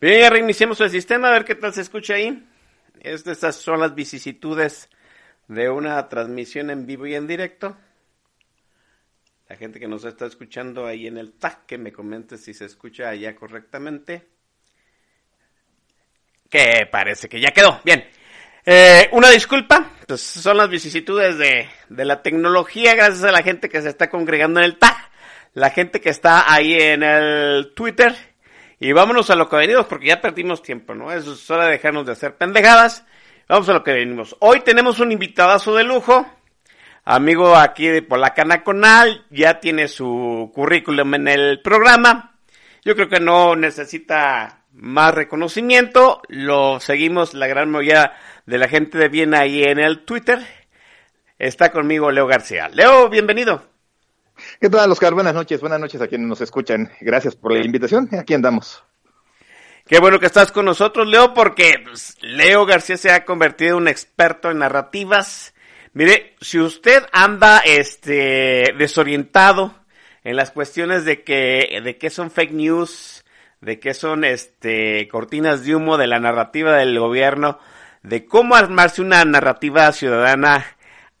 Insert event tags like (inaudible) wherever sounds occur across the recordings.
Bien, ya reiniciamos el sistema, a ver qué tal se escucha ahí. Estas son las vicisitudes de una transmisión en vivo y en directo. La gente que nos está escuchando ahí en el tag, que me comente si se escucha allá correctamente. Que parece que ya quedó. Bien. Eh, una disculpa, pues son las vicisitudes de, de la tecnología, gracias a la gente que se está congregando en el tag, la gente que está ahí en el Twitter. Y vámonos a lo que venimos, porque ya perdimos tiempo, ¿no? Es hora de dejarnos de hacer pendejadas. Vamos a lo que venimos. Hoy tenemos un invitadazo de lujo, amigo aquí de Polacana Conal, ya tiene su currículum en el programa. Yo creo que no necesita más reconocimiento. Lo seguimos la gran mayoría de la gente de bien ahí en el Twitter. Está conmigo Leo García. Leo, bienvenido. ¿Qué tal, Oscar? Buenas noches, buenas noches a quienes nos escuchan. Gracias por la invitación. Aquí andamos. Qué bueno que estás con nosotros, Leo, porque pues, Leo García se ha convertido en un experto en narrativas. Mire, si usted anda este desorientado en las cuestiones de que de qué son fake news, de qué son este cortinas de humo de la narrativa del gobierno, de cómo armarse una narrativa ciudadana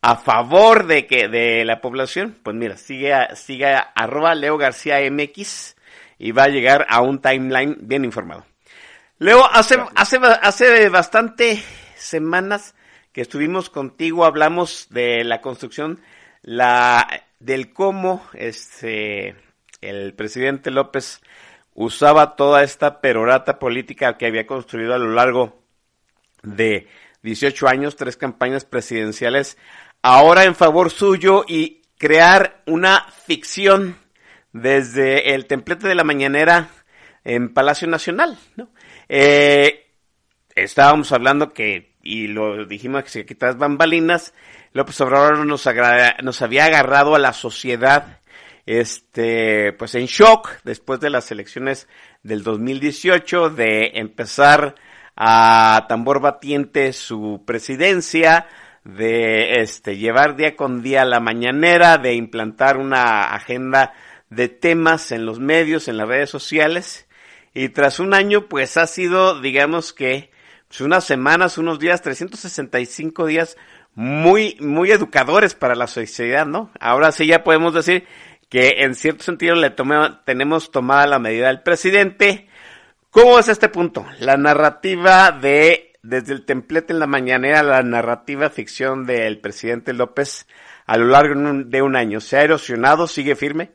a favor de que de la población, pues mira, sigue sigue arroba Leo García MX y va a llegar a un timeline bien informado. Leo, hace, hace, hace bastante semanas que estuvimos contigo, hablamos de la construcción, la, del cómo este, el presidente López usaba toda esta perorata política que había construido a lo largo de 18 años, tres campañas presidenciales, ahora en favor suyo y crear una ficción desde el templete de la mañanera en Palacio Nacional, ¿no? Eh, estábamos hablando que, y lo dijimos que tras bambalinas, López Obrador nos, nos había agarrado a la sociedad, este, pues en shock después de las elecciones del 2018, de empezar a tambor batiente su presidencia, de este, llevar día con día la mañanera, de implantar una agenda de temas en los medios, en las redes sociales, y tras un año, pues ha sido, digamos que, pues unas semanas, unos días, 365 días muy, muy educadores para la sociedad, ¿no? Ahora sí ya podemos decir que en cierto sentido le tenemos tomada la medida del presidente. ¿Cómo es este punto? La narrativa de, desde el templete en la mañanera, la narrativa ficción del presidente López a lo largo de un año, ¿se ha erosionado? ¿Sigue firme?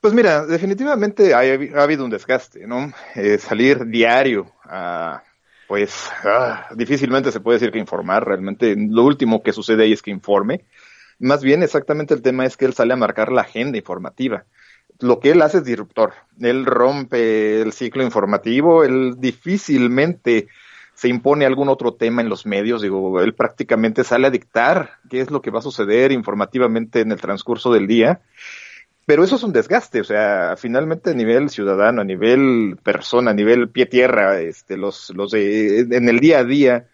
Pues mira, definitivamente ha, habido un desgaste, ¿no? Eh, salir diario a, pues, ah, difícilmente se puede decir que informar, realmente lo último que sucede ahí es que informe. Más bien, exactamente el tema es que él sale a marcar la agenda informativa. Lo que él hace es disruptor. Él rompe el ciclo informativo, él difícilmente se impone algún otro tema en los medios, digo, él prácticamente sale a dictar qué es lo que va a suceder informativamente en el transcurso del día pero eso es un desgaste, o sea, finalmente a nivel ciudadano, a nivel persona, a nivel pie tierra, este, los, los de, en el día a día,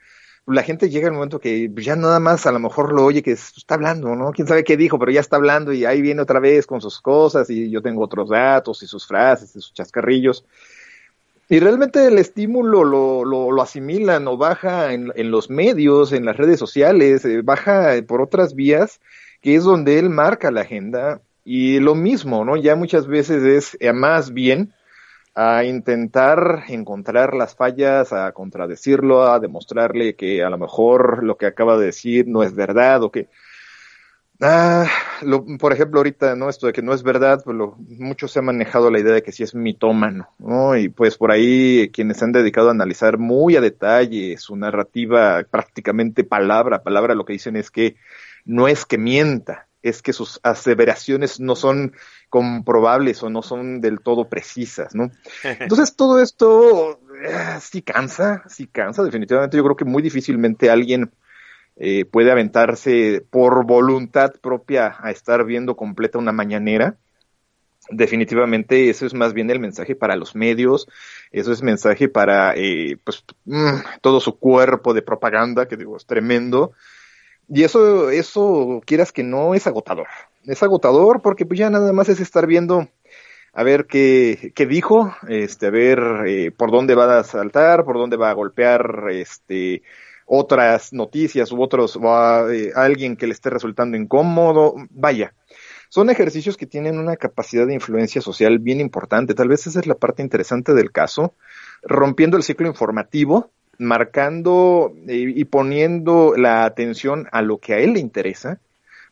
la gente llega al momento que ya nada más a lo mejor lo oye que está hablando, ¿no? Quién sabe qué dijo, pero ya está hablando y ahí viene otra vez con sus cosas y yo tengo otros datos y sus frases y sus chascarrillos. Y realmente el estímulo lo, lo, lo asimilan o baja en, en, los medios, en las redes sociales, eh, baja por otras vías, que es donde él marca la agenda y lo mismo, ¿no? Ya muchas veces es eh, más bien a intentar encontrar las fallas, a contradecirlo, a demostrarle que a lo mejor lo que acaba de decir no es verdad o que, ah, lo, por ejemplo, ahorita, ¿no? Esto de que no es verdad, pues lo, mucho se ha manejado la idea de que sí es mitómano, ¿no? Y pues por ahí quienes se han dedicado a analizar muy a detalle su narrativa, prácticamente palabra a palabra, lo que dicen es que no es que mienta, es que sus aseveraciones no son comprobables o no son del todo precisas, ¿no? (laughs) Entonces todo esto eh, sí cansa, sí cansa, definitivamente yo creo que muy difícilmente alguien eh, puede aventarse por voluntad propia a estar viendo completa una mañanera. Definitivamente eso es más bien el mensaje para los medios, eso es mensaje para eh, pues, mm, todo su cuerpo de propaganda, que digo, es tremendo, y eso, eso, quieras que no, es agotador. Es agotador porque pues ya nada más es estar viendo a ver qué, qué dijo, este, a ver eh, por dónde va a saltar, por dónde va a golpear, este, otras noticias u otros, o a, eh, alguien que le esté resultando incómodo, vaya. Son ejercicios que tienen una capacidad de influencia social bien importante. Tal vez esa es la parte interesante del caso, rompiendo el ciclo informativo, marcando eh, y poniendo la atención a lo que a él le interesa,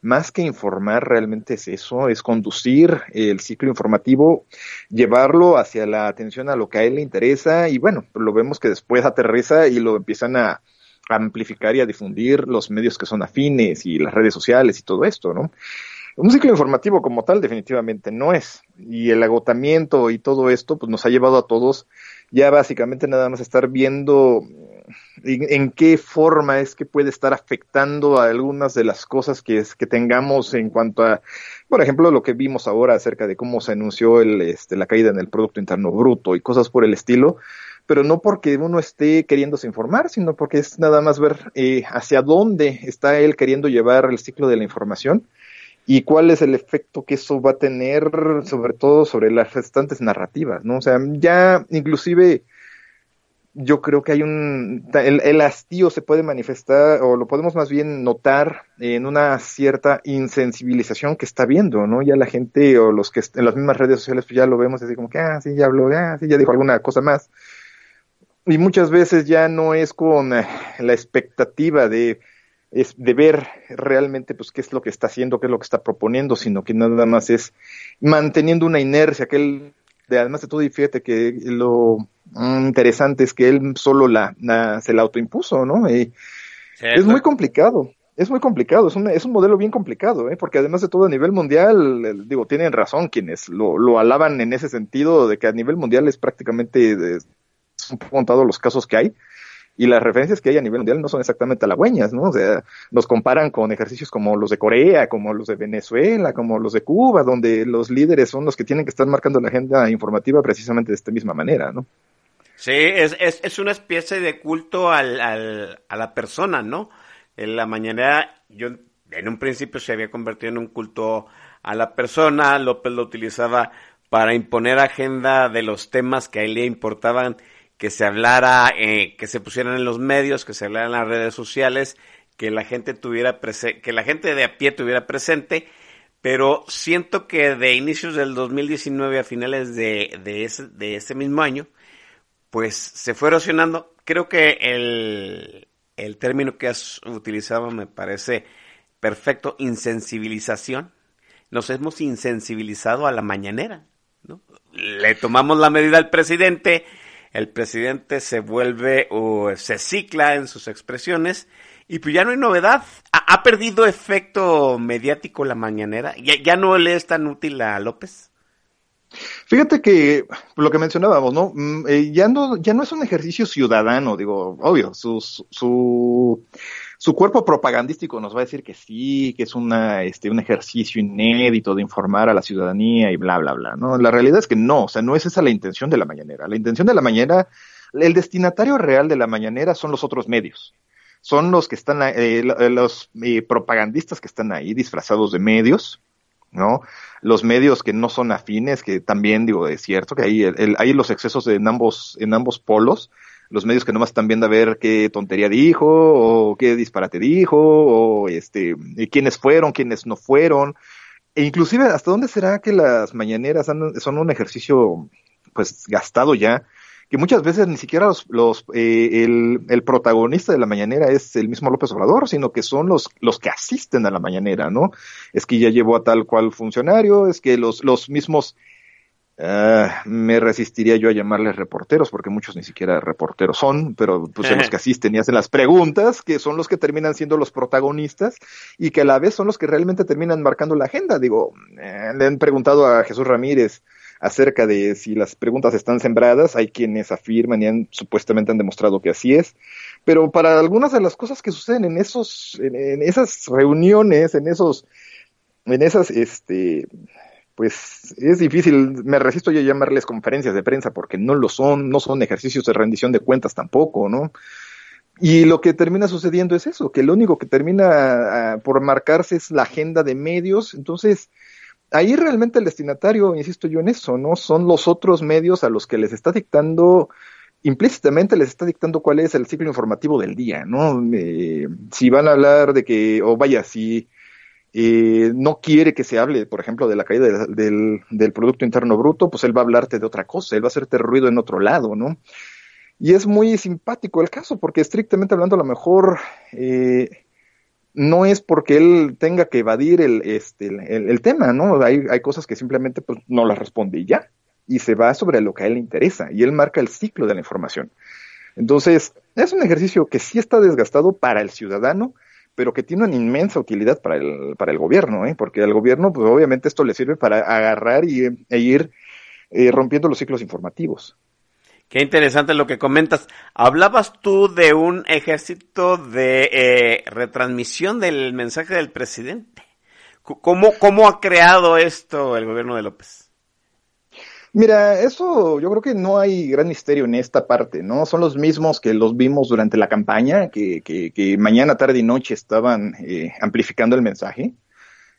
más que informar realmente es eso, es conducir el ciclo informativo, llevarlo hacia la atención a lo que a él le interesa y bueno, lo vemos que después aterriza y lo empiezan a, amplificar y a difundir los medios que son afines y las redes sociales y todo esto, ¿no? Un ciclo informativo como tal definitivamente no es. Y el agotamiento y todo esto pues nos ha llevado a todos ya básicamente nada más estar viendo en, qué forma es que puede estar afectando a algunas de las cosas que, es, que tengamos en cuanto a, por ejemplo, lo que vimos ahora acerca de cómo se anunció el, este, la caída en el Producto Interno Bruto y cosas por el estilo, pero no porque uno esté queriéndose informar, sino porque es nada más ver eh, hacia dónde está él queriendo llevar el ciclo de la información y cuál es el efecto que eso va a tener sobre todo sobre las restantes narrativas, ¿no? O sea, ya inclusive yo creo que hay un el, hastío se puede manifestar o lo podemos más bien notar en una cierta insensibilización que está viendo, ¿no? Ya la gente o los que en las mismas redes sociales pues ya lo vemos así como que ah sí ya habló, ah sí ya dijo alguna cosa más. Y muchas veces ya no es con eh, la expectativa de es de ver realmente pues qué es lo que está haciendo, qué es lo que está proponiendo, sino que nada más es manteniendo una inercia que él de, además de todo, y fíjate que lo mm, interesante es que él solo la, se la autoimpuso, ¿no? Y es muy complicado, es muy complicado, es un, es un modelo bien complicado, ¿eh? porque además de todo a nivel mundial, digo, tienen razón quienes lo, lo alaban en ese sentido de que a nivel mundial es prácticamente, un poco contado los casos que hay, y las referencias que hay a nivel mundial no son exactamente halagüeñas, ¿no? O sea, nos comparan con ejercicios como los de Corea, como los de Venezuela, como los de Cuba, donde los líderes son los que tienen que estar marcando la agenda informativa precisamente de esta misma manera, ¿no? Sí, es, es, es una especie de culto al, al, a la persona, ¿no? En la mañana, yo en un principio se había convertido en un culto a la persona, López lo utilizaba para imponer agenda de los temas que a él le importaban que se hablara, eh, que se pusieran en los medios, que se hablara en las redes sociales, que la gente tuviera que la gente de a pie tuviera presente, pero siento que de inicios del 2019 a finales de, de, ese, de ese mismo año, pues se fue erosionando. Creo que el, el término que has utilizado me parece perfecto, insensibilización. Nos hemos insensibilizado a la mañanera. Le tomamos la medida al presidente, el presidente se vuelve o se cicla en sus expresiones y pues ya no hay novedad. ¿Ha, perdido efecto mediático la mañanera? ¿Ya, ¿Ya, no le es tan útil a López? Fíjate que lo que mencionábamos, ¿no? Mm, eh, ya no, ya no es un ejercicio ciudadano, digo, obvio, su, su, su cuerpo propagandístico nos va a decir que sí, que es una, este, un ejercicio inédito de informar a la ciudadanía y bla, bla, bla, ¿no? La realidad es que no, o sea, no es esa la intención de la mañanera. La intención de la mañanera, el destinatario real de la mañanera son los otros medios. Son los que están, eh, los eh, propagandistas que están ahí disfrazados de medios, ¿no? Los medios que no son afines, que también digo, es cierto que hay, hay los excesos en ambos, en ambos polos, los medios que nomás están viendo a ver qué tontería dijo, o qué disparate dijo, o este, quiénes fueron, quiénes no fueron. E inclusive, ¿hasta dónde será que las mañaneras son un ejercicio, pues, gastado ya? Que muchas veces ni siquiera los, los eh, el, el, protagonista de la mañanera es el mismo López Obrador, sino que son los, los que asisten a la mañanera, ¿no? Es que ya llevó a tal cual funcionario, es que los, los mismos Ah, me resistiría yo a llamarles reporteros, porque muchos ni siquiera reporteros son, pero pues son los (laughs) que asisten y hacen las preguntas, que son los que terminan siendo los protagonistas y que a la vez son los que realmente terminan marcando la agenda. Digo, eh, le han preguntado a Jesús Ramírez acerca de si las preguntas están sembradas, hay quienes afirman y han supuestamente han demostrado que así es, pero para algunas de las cosas que suceden en esos, en esas reuniones, en esos, en esas, este, pues es difícil, me resisto yo a llamarles conferencias de prensa porque no lo son, no son ejercicios de rendición de cuentas tampoco, ¿no? Y lo que termina sucediendo es eso, que lo único que termina ah, por marcarse es la agenda de medios, entonces ahí realmente el destinatario, insisto yo en eso, ¿no? Son los otros medios a los que les está dictando implícitamente les está dictando cuál es el ciclo informativo del día, ¿no? Eh, si van a hablar de que, o vaya, si eh, no quiere que se hable, por ejemplo, de la caída del, Producto Interno Bruto, pues él va a hablarte de otra cosa, él va a hacerte ruido en otro lado, ¿no? Y es muy simpático el caso, porque estrictamente hablando, a lo mejor eh, no es porque él tenga que evadir el, este, el, el tema, ¿no? Hay, hay cosas que simplemente pues, no las responde y ya y se va sobre lo que a él le interesa y él marca el ciclo de la información. Entonces, es un ejercicio que sí está desgastado para el ciudadano, pero que tiene una inmensa utilidad para el, para el gobierno, ¿eh? porque al gobierno, pues obviamente esto le sirve para agarrar y, e ir eh, rompiendo los ciclos informativos. Qué interesante lo que comentas. Hablabas tú de un ejército de eh, retransmisión del mensaje del presidente. ¿Cómo, ¿Cómo ha creado esto el gobierno de López? Mira, eso yo creo que no hay gran misterio en esta parte, ¿no? Son los mismos que los vimos durante la campaña, que, que, que mañana, tarde y noche estaban eh, amplificando el mensaje.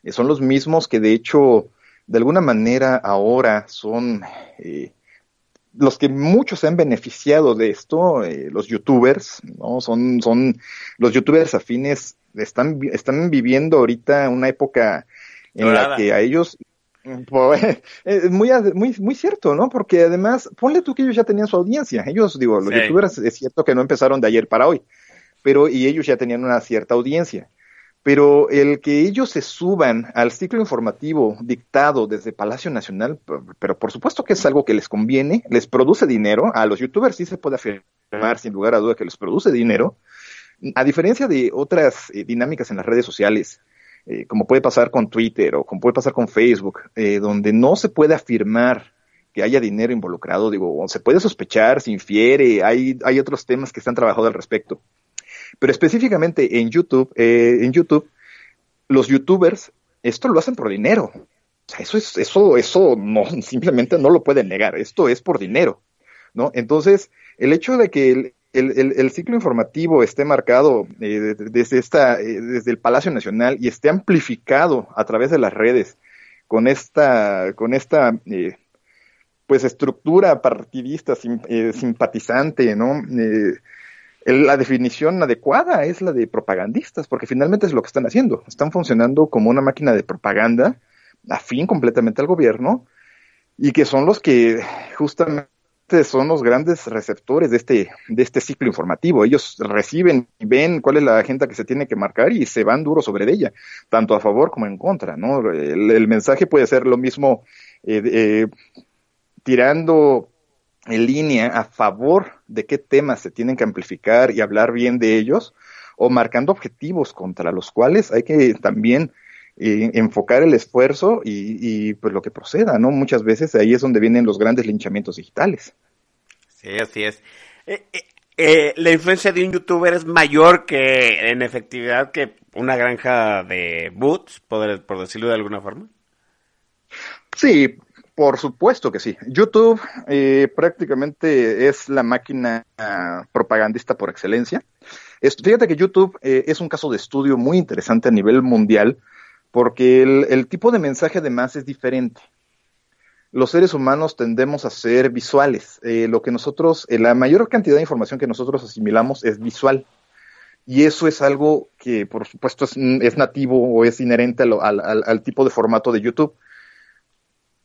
Eh, son los mismos que de hecho, de alguna manera ahora son eh, los que muchos se han beneficiado de esto, eh, los youtubers, ¿no? Son, son los youtubers afines, están, están viviendo ahorita una época en la que a ellos pues, es (laughs) muy, muy, muy cierto, ¿no? Porque además, ponle tú que ellos ya tenían su audiencia. Ellos, digo, los youtubers es cierto que no empezaron de ayer para hoy, pero y ellos ya tenían una cierta audiencia. Pero el que ellos se suban al ciclo informativo dictado desde Palacio Nacional, pero por supuesto que es algo que les conviene, les produce dinero, a los youtubers sí se puede afirmar sin lugar a duda que les produce dinero, a diferencia de otras eh, dinámicas en las redes sociales, eh, como puede pasar con Twitter o como puede pasar con Facebook, eh, donde no se puede afirmar que haya dinero involucrado, digo, se puede sospechar, se infiere, hay, hay otros temas que están trabajando al respecto. Pero específicamente en YouTube, eh, en YouTube, los youtubers esto lo hacen por dinero. O sea, eso es, eso, eso no, (laughs) simplemente no lo pueden negar. Esto es por dinero, ¿no? Entonces, el hecho de que el, el, ciclo informativo esté marcado eh, desde, esta, eh, desde el Palacio Nacional y esté amplificado a través de las redes con esta, con esta eh, pues estructura partidista simpatizante, ¿no? la definición adecuada es la de propagandistas, porque finalmente es lo que están haciendo. Están funcionando como una máquina de propaganda afín completamente al gobierno y que son los que justamente son los grandes receptores de este, de este ciclo informativo. Ellos reciben y ven cuál es la agenda que se tiene que marcar y se van duro sobre ella, tanto a favor como en contra, ¿no? El, mensaje puede ser lo mismo eh, eh, tirando en línea a favor de qué temas se tienen que amplificar y hablar bien de ellos, o marcando objetivos contra los cuales hay que también eh, enfocar el esfuerzo y, pues lo que proceda, ¿no? Muchas veces ahí es donde vienen los grandes linchamientos digitales. Sí, así es. Eh, eh, la influencia de un youtuber es mayor que en efectividad que una granja de boots, por, por decirlo de alguna forma. Sí, por supuesto que sí. YouTube prácticamente es la máquina propagandista por excelencia. fíjate que YouTube es un caso de estudio muy interesante a nivel mundial porque el, tipo de mensaje además es diferente. Los seres humanos tendemos a ser visuales. Eh, lo que nosotros, eh, la mayor cantidad de información que nosotros asimilamos es visual. Y eso es algo que, por supuesto, es, es nativo o es inherente al, tipo de formato de YouTube.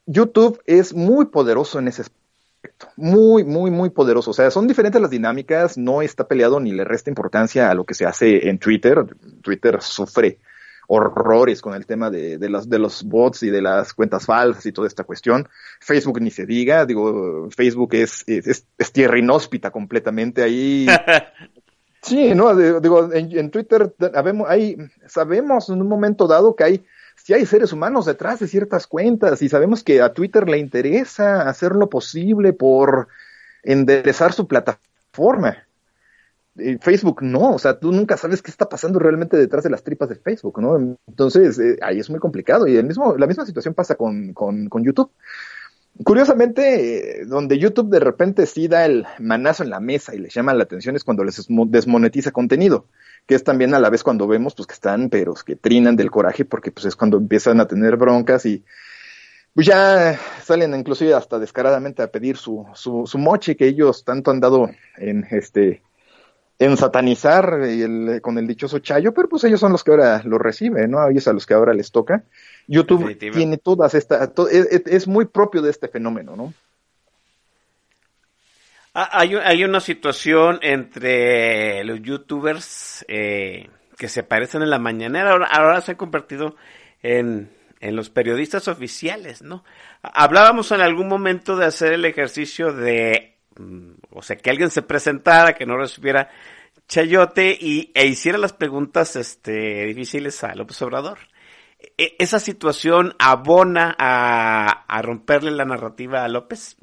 YouTube es muy poderoso en ese aspecto. Muy, muy, muy poderoso. O sea, son diferentes las dinámicas, no está peleado ni le resta importancia a lo que se hace en Twitter. Twitter sufre horrores con el tema de, de, los, de los bots y de las cuentas falsas y toda esta cuestión. Facebook ni se diga, digo, Facebook es, es, tierra inhóspita completamente ahí. (laughs) sí, ¿no? Digo, en, Twitter sabemos, hay, sabemos en un momento dado que hay, si hay seres humanos detrás de ciertas cuentas y sabemos que a Twitter le interesa hacer lo posible por enderezar su plataforma. Facebook no, o sea, tú nunca sabes qué está pasando realmente detrás de las tripas de Facebook, ¿no? Entonces, eh, ahí es muy complicado y el mismo, la misma situación pasa con, con, con YouTube. Curiosamente, eh, donde YouTube de repente sí da el manazo en la mesa y les llama la atención es cuando les desmonetiza contenido, que es también a la vez cuando vemos pues que están, pero que trinan del coraje porque pues es cuando empiezan a tener broncas y pues ya salen inclusive hasta descaradamente a pedir su, su, su moche que ellos tanto han dado en este en satanizar el, con el dichoso Chayo, pero pues ellos son los que ahora lo reciben, ¿no? A ellos a los que ahora les toca. YouTube tiene todas estas, es, muy propio de este fenómeno, ¿no? Ah, hay, hay una situación entre los youtubers eh, que se parecen en la mañanera, ahora, ahora se han convertido en, en los periodistas oficiales, ¿no? Hablábamos en algún momento de hacer el ejercicio de o sea, que alguien se presentara, que no recibiera chayote y, e hiciera las preguntas este, difíciles a López Obrador. E, esa situación abona a, a, romperle la narrativa a López.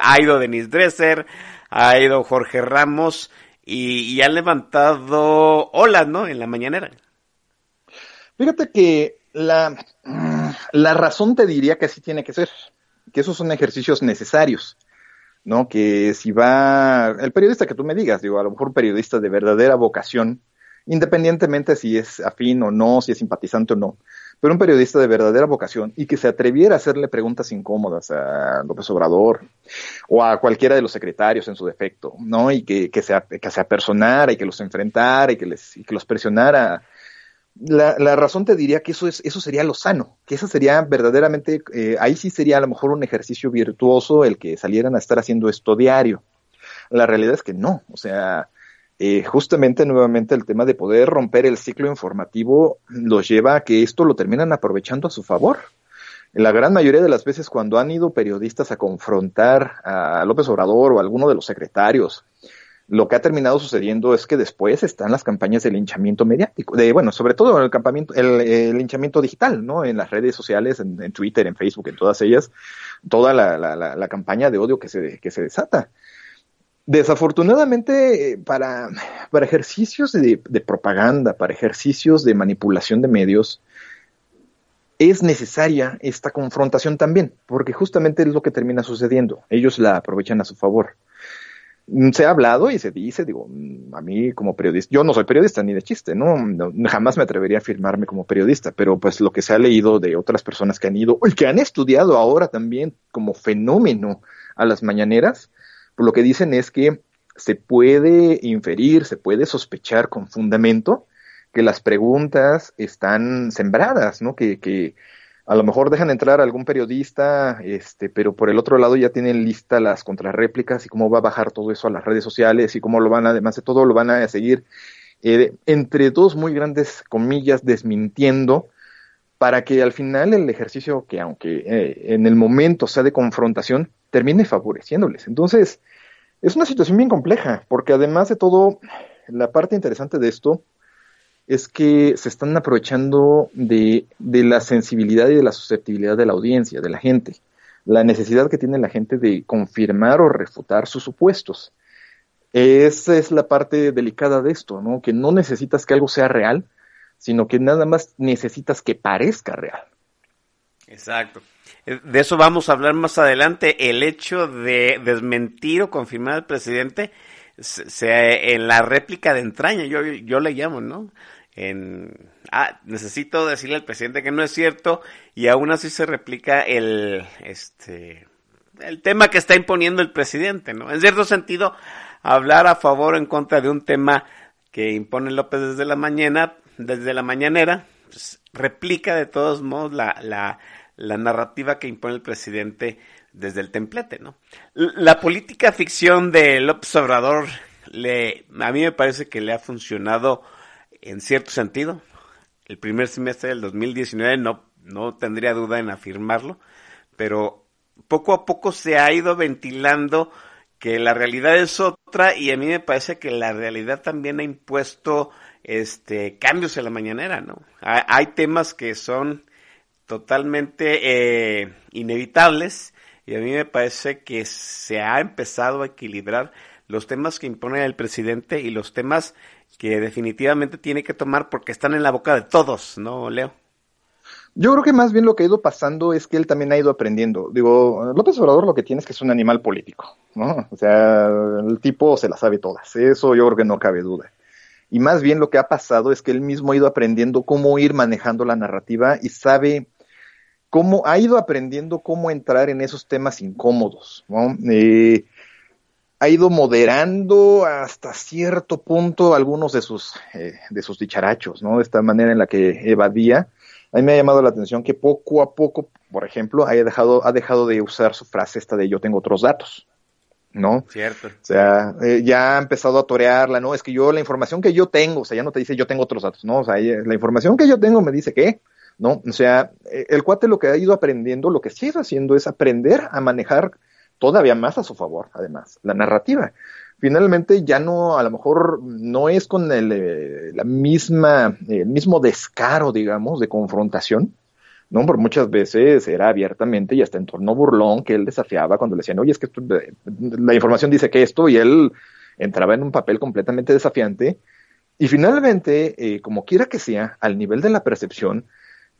ha ido Denis Dresser, ha ido Jorge Ramos y, y han levantado olas, ¿no? En la mañanera. Fíjate que la, la razón te diría que así tiene que ser, que esos son ejercicios necesarios. ¿No? Que si va, el periodista que tú me digas, digo, a lo mejor un periodista de verdadera vocación, independientemente si es afín o no, si es simpatizante o no, pero un periodista de verdadera vocación y que se atreviera a hacerle preguntas incómodas a López Obrador o a cualquiera de los secretarios en su defecto, ¿no? Y que, que, se, que se apersonara y que los enfrentara y que, les, y que los presionara la, razón te diría que eso es eso sería lo sano, que eso sería verdaderamente, eh, ahí sí sería a lo mejor un ejercicio virtuoso el que salieran a estar haciendo esto diario. La realidad es que no, o sea, eh, justamente nuevamente el tema de poder romper el ciclo informativo los lleva a que esto lo terminan aprovechando a su favor. La gran mayoría de las veces cuando han ido periodistas a confrontar a López Obrador o a alguno de los secretarios lo que ha terminado sucediendo es que después están las campañas de linchamiento mediático, de bueno, sobre todo el campamento, el, linchamiento digital, ¿no? En las redes sociales, en, Twitter, en Facebook, en todas ellas, toda la, la, campaña de odio que se, que se desata. Desafortunadamente, para, para ejercicios de propaganda, para ejercicios de manipulación de medios, es necesaria esta confrontación también, porque justamente es lo que termina sucediendo. Ellos la aprovechan a su favor. Mm, se ha hablado y se dice, digo, mm, a mí como periodista, yo no soy periodista ni de chiste, ¿no? Jamás me atrevería a afirmarme como periodista, pero pues lo que se ha leído de otras personas que han ido y que han estudiado ahora también como fenómeno a las mañaneras, pues lo que dicen es que se puede inferir, se puede sospechar con fundamento que las preguntas están sembradas, ¿no? Que, que a lo mejor dejan entrar a algún periodista, este, pero por el otro lado ya tienen lista las contrarréplicas y cómo va a bajar todo eso a las redes sociales y cómo lo van a, además de todo, lo van a seguir eh, entre dos muy grandes comillas desmintiendo para que al final el ejercicio que aunque eh, en el momento sea de confrontación termine favoreciéndoles. Entonces, es una situación bien compleja, porque además de todo, la parte interesante de esto es que se están aprovechando de, de, la sensibilidad y de la susceptibilidad de la audiencia, de la gente, la necesidad que tiene la gente de confirmar o refutar sus supuestos. Esa es la parte delicada de esto, ¿no? Que no necesitas que algo sea real, sino que nada más necesitas que parezca real. Exacto. Eh, de eso vamos a hablar más adelante. El hecho de desmentir o confirmar al presidente se, en la réplica de entraña, yo, yo le llamo, ¿no? En, ah, necesito decirle al presidente que no es cierto y aún así se replica el, este, el tema que está imponiendo el presidente, ¿no? En cierto sentido, hablar a favor o en contra de un tema que impone López desde la mañana, desde la mañanera, pues, replica de todos modos la, la, la narrativa que impone el presidente desde el templete, ¿no? La política ficción de López Obrador le, a mí me parece que le ha funcionado en cierto sentido. El primer semestre del 2019 no, no tendría duda en afirmarlo, pero poco a poco se ha ido ventilando que la realidad es otra y a mí me parece que la realidad también ha impuesto este cambios en la mañanera, ¿no? Hay, temas que son totalmente eh, inevitables y a mí me parece que se ha empezado a equilibrar los temas que impone el presidente y los temas que definitivamente tiene que tomar porque están en la boca de todos, ¿no, Leo? Yo creo que más bien lo que ha ido pasando es que él también ha ido aprendiendo. Digo, López Obrador lo que tiene es que es un animal político, ¿no? O sea, el tipo se la sabe todas. Eso yo creo que no cabe duda. Y más bien lo que ha pasado es que él mismo ha ido aprendiendo cómo ir manejando la narrativa y sabe cómo ha ido aprendiendo cómo entrar en esos temas incómodos, ¿no? Eh, ha ido moderando hasta cierto punto algunos de sus, eh, de sus dicharachos, ¿no? De esta manera en la que evadía. A mí me ha llamado la atención que poco a poco, por ejemplo, haya dejado, ha dejado de usar su frase esta de yo tengo otros datos, ¿no? Cierto. O sea, eh, ya ha empezado a torearla, ¿no? Es que yo, la información que yo tengo, o sea, ya no te dice yo tengo otros datos, ¿no? O sea, la información que yo tengo me dice que, ¿no? O sea, eh, el cuate lo que ha ido aprendiendo, lo que sigue haciendo es aprender a manejar todavía más a su favor, además, la narrativa. Finalmente ya no, a lo mejor no es con el, eh, la misma, el mismo descaro, digamos, de confrontación, ¿no? Por muchas veces era abiertamente y hasta en torno burlón que él desafiaba cuando le decían, oye, es que eh, la información dice que esto, y él entraba en un papel completamente desafiante. Y finalmente, eh, como quiera que sea, al nivel de la percepción,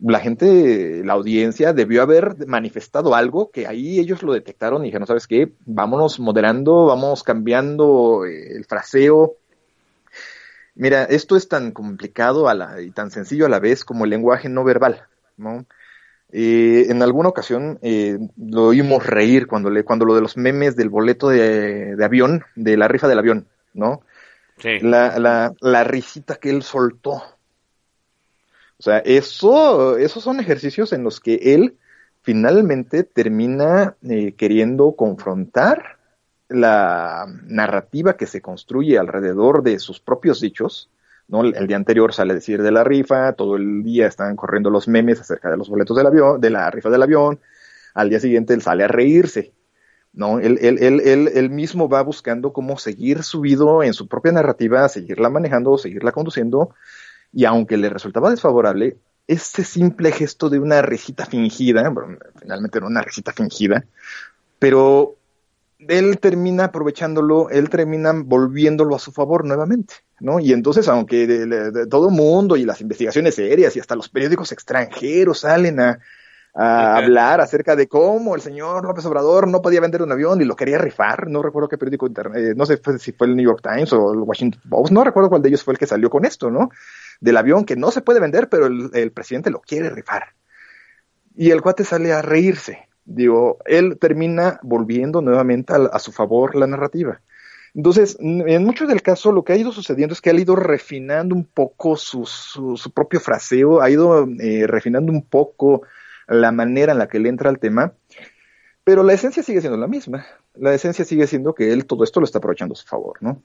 la gente, la audiencia debió haber manifestado algo que ahí ellos lo detectaron y dijeron, ¿sabes qué? Vámonos moderando, vamos cambiando eh, el fraseo. Mira, esto es tan complicado a la, y tan sencillo a la vez como el lenguaje no verbal, ¿no? Eh, en alguna ocasión eh, lo oímos reír cuando, le, cuando lo de los memes del boleto de, de avión, de la rifa del avión, ¿no? Sí. La, la, la risita que él soltó, o sea, eso, esos son ejercicios en los que él finalmente termina eh, queriendo confrontar la narrativa que se construye alrededor de sus propios dichos. ¿no? El, día anterior sale a decir de la rifa, todo el día están corriendo los memes acerca de los boletos del avión, de la rifa del avión. Al día siguiente él sale a reírse. ¿no? Él, él, él, él, él mismo va buscando cómo seguir subido en su propia narrativa, seguirla manejando, seguirla conduciendo, y aunque le resultaba desfavorable, ese simple gesto de una risita fingida, bueno, finalmente era una risita fingida, pero él termina aprovechándolo, él termina volviéndolo a su favor nuevamente, ¿no? Y entonces, aunque de, de, de todo mundo y las investigaciones serias y hasta los periódicos extranjeros salen a, a hablar acerca de cómo el señor López Obrador no podía vender un avión y lo quería rifar. No recuerdo qué periódico internet, eh, no sé si fue el New York Times o el Washington Post, no recuerdo cuál de ellos fue el que salió con esto, ¿no? Del avión que no se puede vender, pero el, presidente lo quiere rifar. Y el cuate sale a reírse. Digo, él termina volviendo nuevamente a, su favor la narrativa. Entonces, en mucho del caso, lo que ha ido sucediendo es que ha ido refinando un poco su, su, propio fraseo, ha ido eh, refinando un poco la manera en la que le entra al tema, pero la esencia sigue siendo la misma. La esencia sigue siendo que él todo esto lo está aprovechando a su favor, ¿no?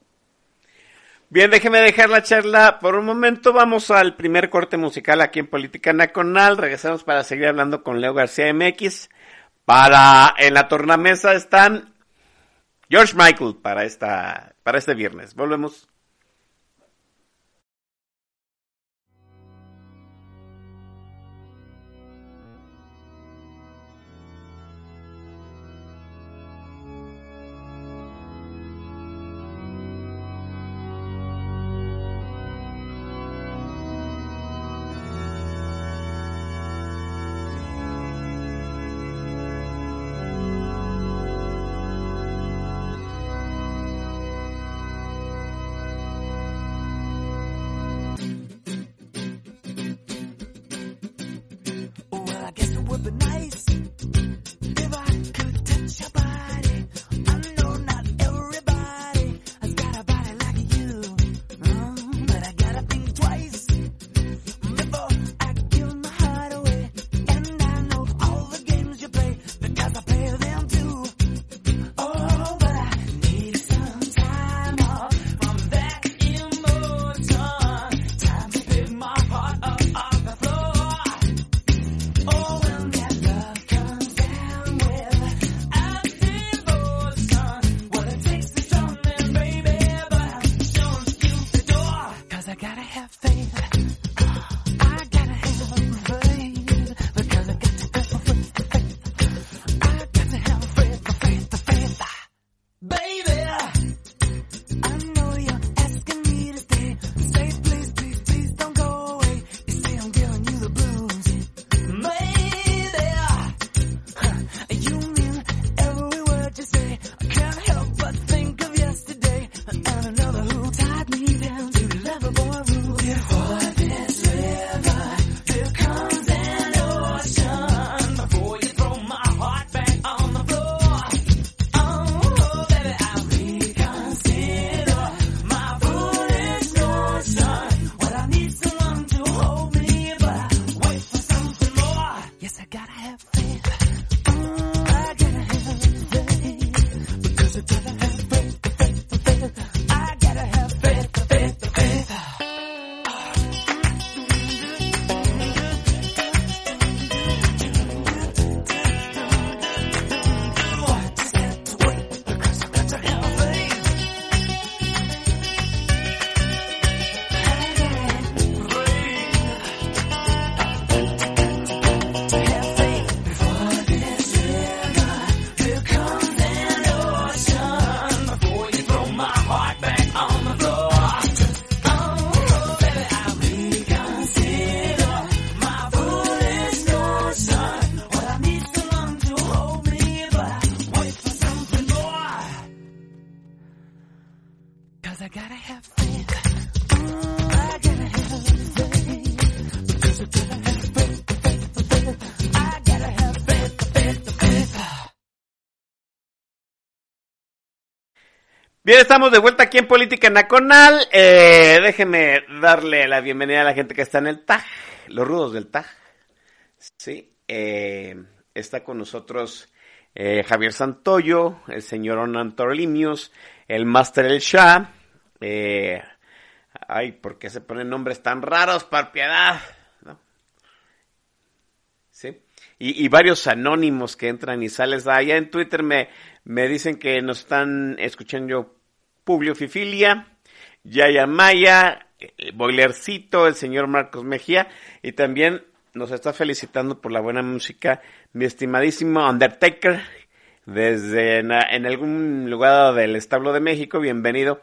Bien, déjeme dejar la charla por un momento. Vamos al primer corte musical aquí en Política Nacional. Regresamos para seguir hablando con Leo García MX. Para en la tornamesa están George Michael para esta para este viernes. Volvemos. Bien, estamos de vuelta aquí en Política Nacional. Eh, déjeme darle la bienvenida a la gente que está en el TAG, los rudos del TAG. Sí, eh, está con nosotros eh, Javier Santoyo, el señor Onan Torlimius, el Master El Shah. Eh, ay, ¿por qué se ponen nombres tan raros, par piedad? Y, y, varios anónimos que entran y sales. Allá en Twitter me, me dicen que nos están escuchando Publio Fifilia, Yaya Maya, el Boilercito, el señor Marcos Mejía, y también nos está felicitando por la buena música mi estimadísimo Undertaker, desde en, en algún lugar del establo de México, bienvenido.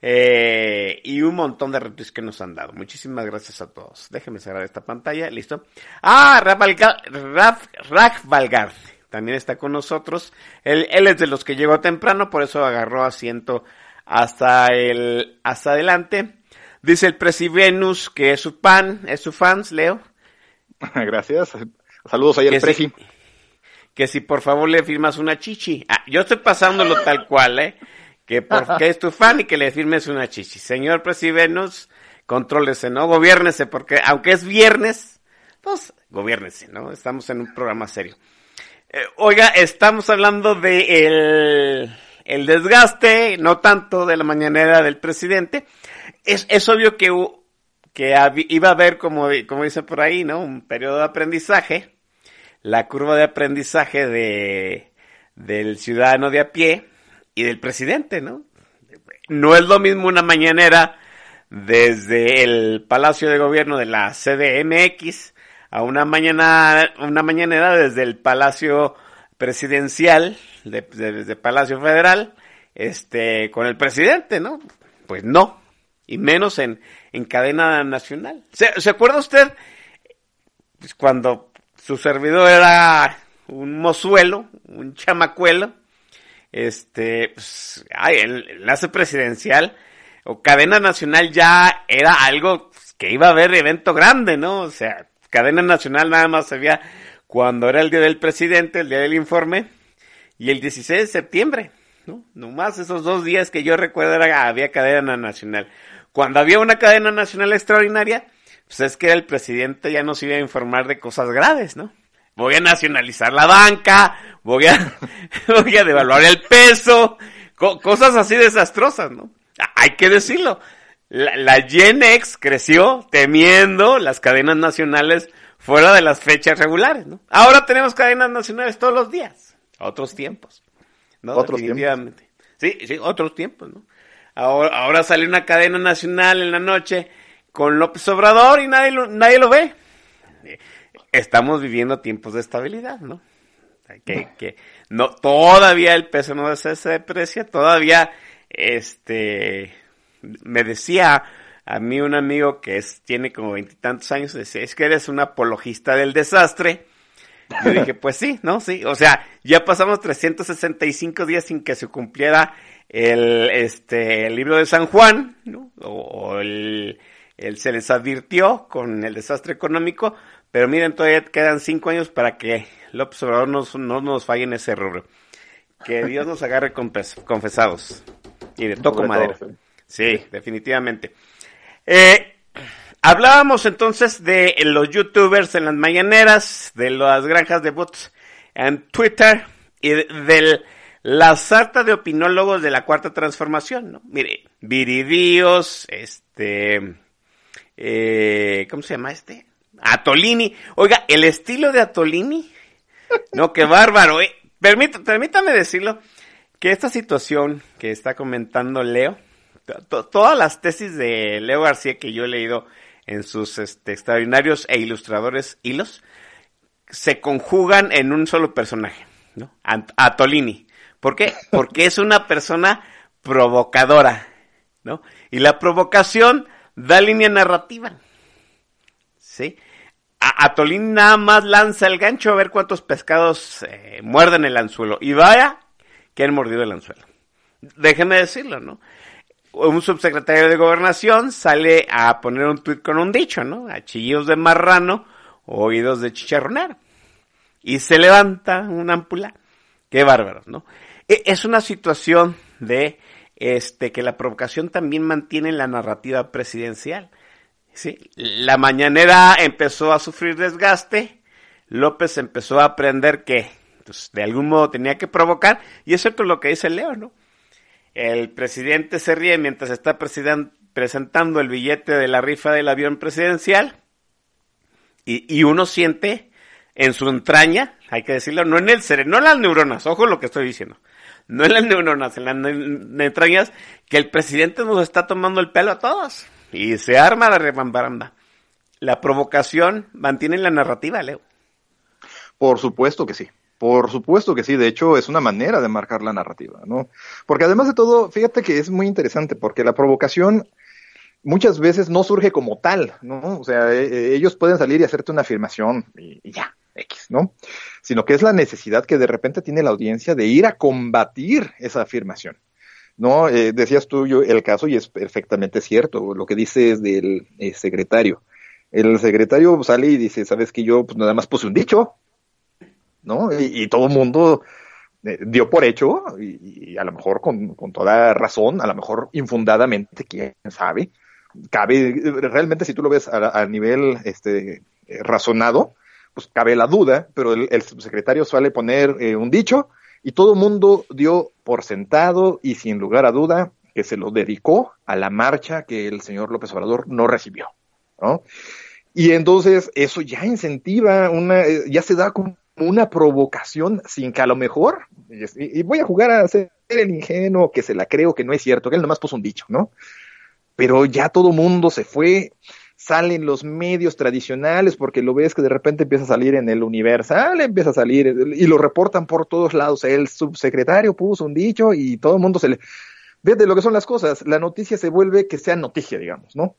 Eh, y un montón de retos que nos han dado. Muchísimas gracias a todos. Déjenme cerrar esta pantalla. Listo. Ah, Raf Valgar también está con nosotros. Él, él, es de los que llegó temprano, por eso agarró asiento hasta el hasta adelante. Dice el Presi Venus que es su pan, es su fans, Leo. (laughs) Gracias. Saludos ahí al Presi. Si, que si por favor le firmas una chichi. Ah, yo estoy pasándolo tal cual, ¿eh? Que porque es tu fan y que le firmes una chichi. Señor Presi Venus, contrólese, ¿no? Gobiérnese, porque aunque es viernes, pues gobiérnese, ¿no? Estamos en un programa serio. Eh, oiga, estamos hablando de el el desgaste, no tanto de la mañanera del presidente. Es, es obvio que, que iba a haber, como, como dice por ahí, ¿no? Un periodo de aprendizaje. La curva de aprendizaje de, del ciudadano de a pie y del presidente, ¿no? No es lo mismo una mañanera desde el Palacio de Gobierno de la CDMX a una mañana, una mañanera desde el Palacio Presidencial de, de, de, Palacio Federal, este, con el presidente, ¿no? Pues no, y menos en, en cadena nacional. ¿Se, ¿Se, acuerda usted pues cuando su servidor era un mozuelo, un chamacuelo? Este, pues, ay, el enlace presidencial o cadena nacional ya era algo que iba a haber evento grande, ¿no? O sea, cadena nacional nada más había cuando era el día del presidente, el día del informe, y el 16 de septiembre, ¿no? Nomás esos dos días que yo recuerdo era, había cadena nacional. Cuando había una cadena nacional extraordinaria, pues es que el presidente ya nos iba a informar de cosas graves, ¿no? Voy a nacionalizar la banca, voy a, (laughs) voy a devaluar el peso, co cosas así desastrosas, ¿no? Hay que decirlo. La, la Gen X creció temiendo las cadenas nacionales fuera de las fechas regulares, ¿no? Ahora tenemos cadenas nacionales todos los días otros tiempos, ¿no? Otros Definitivamente. Tiempos. Sí, sí, otros tiempos, ¿no? Ahora, ahora sale una cadena nacional en la noche con López Obrador y nadie lo, nadie lo ve. Estamos viviendo tiempos de estabilidad, ¿no? Que, que no, todavía el peso no se, deprecia, todavía, este, me decía a mí un amigo que es, tiene como veintitantos años, decía, es que eres un apologista del desastre, yo dije, pues sí, ¿no? Sí, o sea, ya pasamos 365 días sin que se cumpliera el, este, libro de San Juan, ¿no? O, el, se les advirtió con el desastre económico, pero miren, todavía quedan cinco años para que López Obrador no nos falle en ese rubro. Que Dios nos agarre confesados. Y de toco madera. Sí, definitivamente. Eh, Hablábamos entonces de los youtubers en las mañaneras, de las granjas de bots en Twitter y de, la sarta de opinólogos de la cuarta transformación, ¿no? Mire, Viridíos, este, eh, ¿cómo se llama este? Atolini. Oiga, el estilo de Atolini, no, qué bárbaro, eh. permítame decirlo, que esta situación que está comentando Leo, todas las tesis de Leo García que yo he leído en sus este, extraordinarios e ilustradores hilos, se conjugan en un solo personaje, ¿no? A, Tolini. ¿Por qué? Porque es una persona provocadora, ¿no? Y la provocación da línea narrativa, ¿sí? A, Tolini nada más lanza el gancho a ver cuántos pescados eh, muerden el anzuelo. Y vaya que han mordido el anzuelo. Déjeme decirlo, ¿no? un subsecretario de gobernación sale a poner un tuit con un dicho, ¿no? A chillidos de marrano, oídos de chicharronar. Y se levanta una ampula. Qué bárbaro, ¿no? E, es una situación de este que la provocación también mantiene la narrativa presidencial. ¿Sí? La mañanera empezó a sufrir desgaste, López empezó a aprender que pues, de algún modo tenía que provocar, y es cierto lo que dice Leo, ¿no? El presidente se ríe mientras está presentando el billete de la rifa del avión presidencial, y, uno siente en su entraña, hay que decirlo, no en el cerebro, no en las neuronas, ojo lo que estoy diciendo, no en las neuronas, en las entrañas, que el presidente nos está tomando el pelo a todos. Y se arma la rebambaranda. La provocación mantiene la narrativa, Leo. Por supuesto que sí. Por supuesto que sí, de hecho es una manera de marcar la narrativa, ¿no? Porque además de todo, fíjate que es muy interesante porque la provocación muchas veces no surge como tal, ¿no? O sea, e, e, ellos pueden salir y hacerte una afirmación y, ya, X, ¿no? Sino que es la necesidad que de repente tiene la audiencia de ir a combatir esa afirmación. ¿No? Eh, decías tú yo, el caso y es perfectamente cierto lo que dices del eh, secretario. El secretario sale y dice, sabes que yo pues, nada más puse un dicho, ¿no? Y, todo el mundo eh, dio por hecho, y, a lo mejor con, toda razón, a lo mejor infundadamente, quién sabe. Cabe, realmente si tú lo ves a, nivel este, razonado, pues cabe la duda, pero el, el subsecretario suele poner un dicho y todo el mundo dio por sentado y sin lugar a duda que se lo dedicó a la marcha que el señor López Obrador no recibió, ¿no? Y entonces eso ya incentiva una, eh, ya se da como una provocación sin que a lo mejor, y voy a jugar a ser el ingenuo que se la creo que no es cierto, que él nomás puso un dicho, ¿no? Pero ya todo mundo se fue, salen los medios tradicionales, porque lo ves que de repente empieza a salir en el Universal, empieza a salir y lo reportan por todos lados. El subsecretario puso un dicho y todo el mundo se le... de lo que son las cosas, la noticia se vuelve que sea noticia, digamos, ¿no?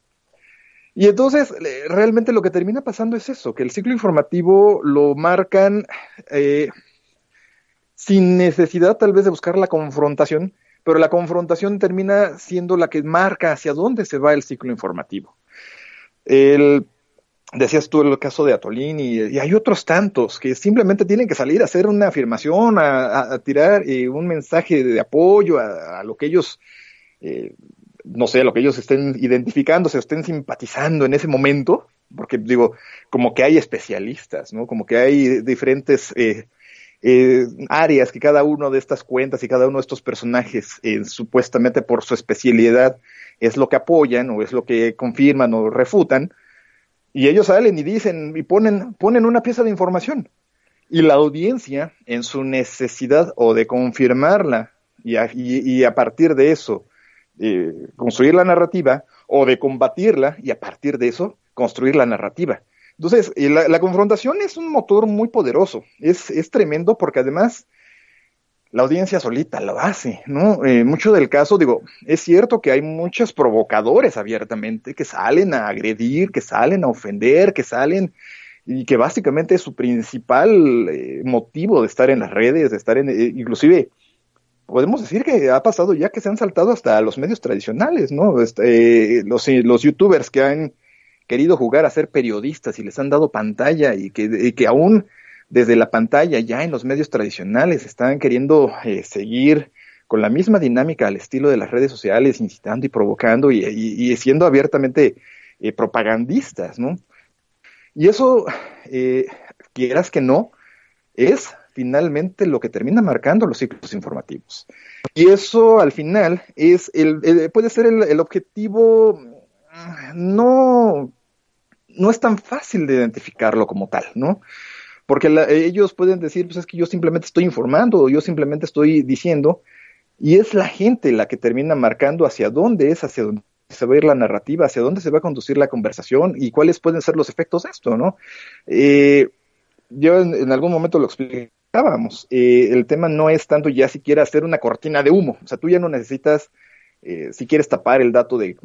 Y entonces, realmente lo que termina pasando es eso, que el ciclo informativo lo marcan eh, sin necesidad tal vez de buscar la confrontación, pero la confrontación termina siendo la que marca hacia dónde se va el ciclo informativo. El, decías tú el caso de Atolín y, hay otros tantos que simplemente tienen que salir a hacer una afirmación, a, tirar eh, un mensaje de apoyo a, lo que ellos, eh, no sé, a lo que ellos estén identificando, se estén simpatizando en ese momento, porque digo, como que hay especialistas, ¿no? Como que hay diferentes eh, áreas que cada uno de estas cuentas y cada uno de estos personajes, supuestamente por su especialidad, es lo que apoyan o es lo que confirman o refutan, y ellos salen y dicen y ponen, ponen una pieza de información. Y la audiencia, en su necesidad o de confirmarla y a, y, a partir de eso eh, construir la narrativa, o de combatirla y a partir de eso construir la narrativa. Entonces, la, la confrontación es un motor muy poderoso, es, es tremendo porque además la audiencia solita lo hace, ¿no? Eh, mucho del caso, digo, es cierto que hay muchos provocadores abiertamente que salen a agredir, que salen a ofender, que salen y que básicamente es su principal eh, motivo de estar en las redes, de estar en, eh, inclusive, podemos decir que ha pasado ya que se han saltado hasta los medios tradicionales, ¿no? Este, los, los youtubers que han querido jugar a ser periodistas y les han dado pantalla y que, aún desde la pantalla, ya en los medios tradicionales, están queriendo eh, seguir con la misma dinámica al estilo de las redes sociales, incitando y provocando y, siendo abiertamente eh, propagandistas, ¿no? Y eso, eh, quieras que no, es finalmente lo que termina marcando los ciclos informativos. Y eso al final es el, puede ser el, el, objetivo no, no es tan fácil de identificarlo como tal, ¿no? Porque ellos pueden decir, pues es que yo simplemente estoy informando o yo simplemente estoy diciendo, y es la gente la que termina marcando hacia dónde es, hacia dónde se va a ir la narrativa, hacia dónde se va a conducir la conversación y cuáles pueden ser los efectos de esto, ¿no? Eh, yo en, algún momento lo explicábamos, eh, el tema no es tanto ya siquiera hacer una cortina de humo, o sea, tú ya no necesitas, eh, si quieres tapar el dato de,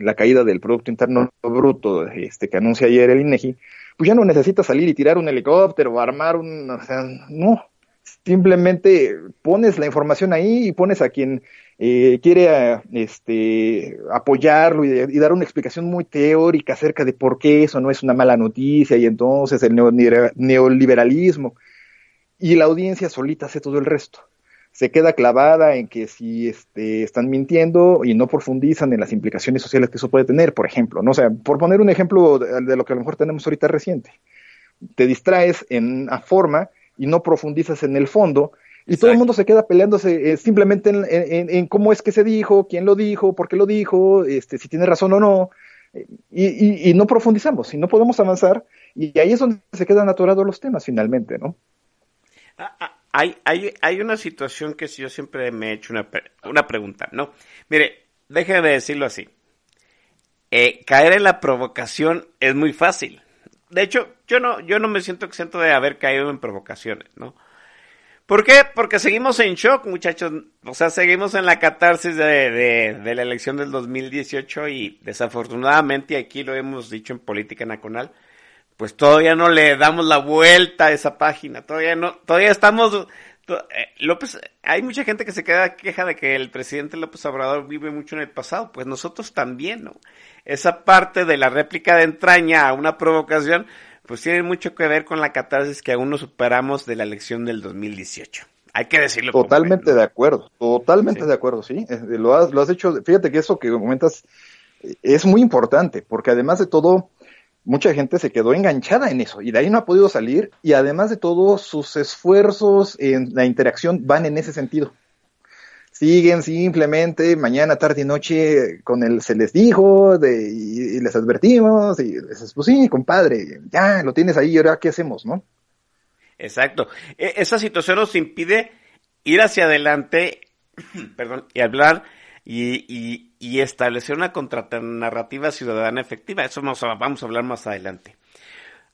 la caída del Producto Interno Bruto este, que anuncia ayer el INEGI, pues ya no necesitas salir y tirar un helicóptero o armar un, o sea, no, simplemente pones la información ahí y pones a quien eh, quiere este, apoyarlo y, dar una explicación muy teórica acerca de por qué eso no es una mala noticia y entonces el neoliberalismo. Y la audiencia solita hace todo el resto. Se queda clavada en que si este, están mintiendo y no profundizan en las implicaciones sociales que eso puede tener, por ejemplo. ¿no? O sea, por poner un ejemplo de, lo que a lo mejor tenemos ahorita reciente. Te distraes en una forma y no profundizas en el fondo, y todo el mundo se queda peleándose eh, simplemente en, cómo es que se dijo, quién lo dijo, por qué lo dijo, este, si tiene razón o no, y, no profundizamos, y no podemos avanzar, y ahí es donde se quedan atorados los temas finalmente, ¿no? Hay, hay, hay una situación que yo siempre me he hecho una, una pregunta, ¿no? Mire, déjeme de decirlo así. Eh, caer en la provocación es muy fácil de hecho, yo no, yo no me siento exento de haber caído en provocaciones, ¿no? ¿Por qué? Porque seguimos en shock, muchachos. O sea, seguimos en la catarsis de, de, la elección del 2018 y desafortunadamente, aquí lo hemos dicho en Política Nacional, pues todavía no le damos la vuelta a esa página. Todavía no, todavía estamos... Eh, López, hay mucha gente que se queda queja de que el presidente López Obrador vive mucho en el pasado. Pues nosotros también, ¿no? esa parte de la réplica de entraña a una provocación, pues tiene mucho que ver con la catarsis que aún no superamos de la elección del 2018. Hay que decirlo. Totalmente de acuerdo, totalmente de acuerdo, sí. Lo has, lo has hecho, fíjate que eso que comentas es muy importante, porque además de todo, mucha gente se quedó enganchada en eso y de ahí no ha podido salir y además de todo, sus esfuerzos en la interacción van en ese sentido siguen simplemente mañana, tarde y noche con el se les dijo de, y, les advertimos y les pues sí, compadre, ya lo tienes ahí, ahora qué hacemos, ¿no? Exacto. E, esa situación nos impide ir hacia adelante, (clears throat) perdón, y hablar y, y, establecer una contranarrativa ciudadana efectiva. Eso a, vamos a hablar más adelante.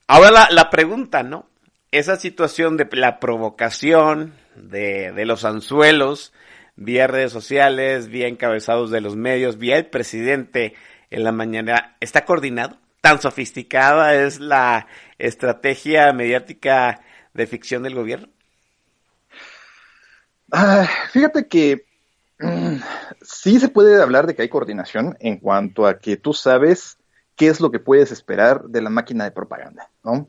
Ahora la, pregunta, ¿no? Esa situación de la provocación, de, de los anzuelos, vía redes sociales, vía encabezados de los medios, vía el presidente en la mañana, ¿está coordinado? ¿Tan sofisticada es la estrategia mediática de ficción del gobierno? Ah, fíjate que sí se puede hablar de que hay coordinación en cuanto a que tú sabes qué es lo que puedes esperar de la máquina de propaganda, ¿no?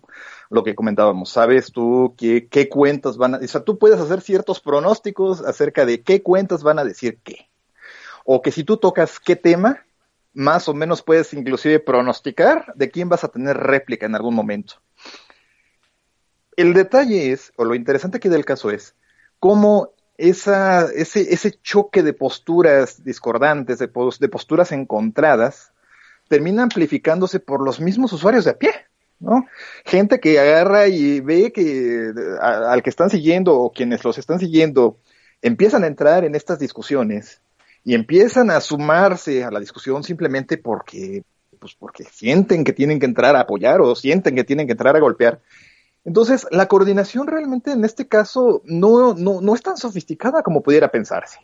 lo que comentábamos, sabes tú qué, qué cuentas van a, o sea, tú puedes hacer ciertos pronósticos acerca de qué cuentas van a decir qué. O que si tú tocas qué tema, más o menos puedes inclusive pronosticar de quién vas a tener réplica en algún momento. El detalle es, o lo interesante aquí del caso es, cómo esa, ese, ese choque de posturas discordantes, de, de posturas encontradas, termina amplificándose por los mismos usuarios de a pie. ¿no? Gente que agarra y ve que al que están siguiendo o quienes los están siguiendo empiezan a entrar en estas discusiones y empiezan a sumarse a la discusión simplemente porque pues porque sienten que tienen que entrar a apoyar o sienten que tienen que entrar a golpear. Entonces, la coordinación realmente en este caso no, no, no es tan sofisticada como pudiera pensarse.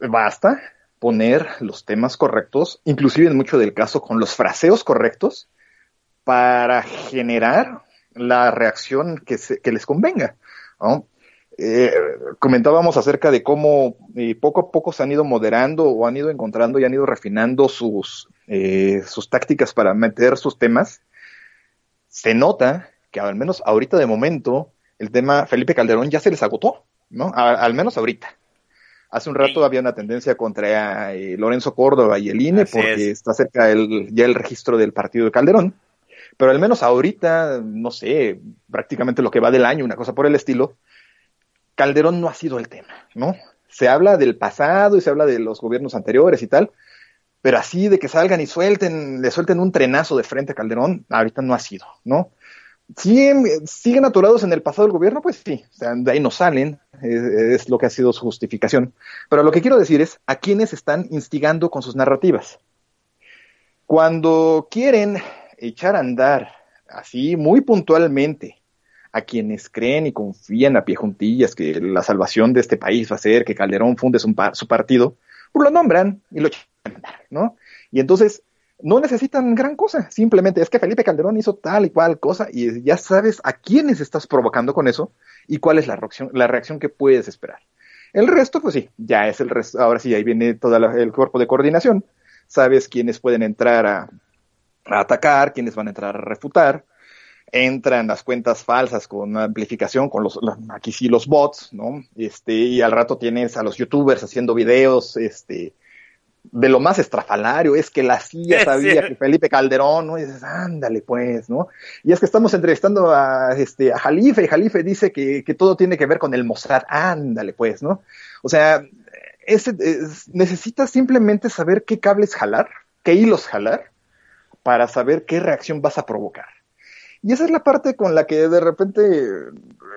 Basta poner los temas correctos, inclusive en mucho del caso con los fraseos correctos, para generar la reacción que, que les convenga. Eh, comentábamos acerca de cómo eh, poco a poco se han ido moderando o han ido encontrando y han ido refinando sus, eh, sus tácticas para meter sus temas. Se nota que al menos ahorita de momento el tema Felipe Calderón ya se les agotó, ¿no? al menos ahorita. Hace un rato había una tendencia contra Lorenzo Córdoba y el INE porque está cerca el, ya el registro del partido de Calderón pero al menos ahorita, no sé, prácticamente lo que va del año, una cosa por el estilo, Calderón no ha sido el tema, ¿no? Se habla del pasado y se habla de los gobiernos anteriores y tal, pero así de que salgan y suelten, le suelten un trenazo de frente a Calderón, ahorita no ha sido, ¿no? ¿Siguen, siguen atorados en el pasado del gobierno? Pues sí, de ahí no salen, es, lo que ha sido su justificación. Pero lo que quiero decir es a quienes están instigando con sus narrativas. Cuando quieren echar a andar así muy puntualmente a quienes creen y confían a pie juntillas que la salvación de este país va a ser que Calderón funde su, partido, pues lo nombran y lo echan a andar, ¿no? Y entonces no necesitan gran cosa, simplemente es que Felipe Calderón hizo tal y cual cosa y ya sabes a quiénes estás provocando con eso y cuál es la reacción, la reacción que puedes esperar. El resto, pues sí, ya es el resto, ahora sí, ahí viene todo el cuerpo de coordinación, sabes quiénes pueden entrar a, a atacar, quiénes van a entrar a refutar, entran las cuentas falsas con amplificación, con los, aquí sí los bots, ¿no? Este, y al rato tienes a los youtubers haciendo videos, este, de lo más estrafalario, es que la CIA (laughs) sabía que Felipe Calderón, ¿no? Y dices, ándale pues, ¿no? Y es que estamos entrevistando a, este, a Jalife, y Jalife dice que, que todo tiene que ver con el Mossad, ándale pues, ¿no? O sea, necesitas simplemente saber qué cables jalar, qué hilos jalar, para saber qué reacción vas a provocar. Y esa es la parte con la que de repente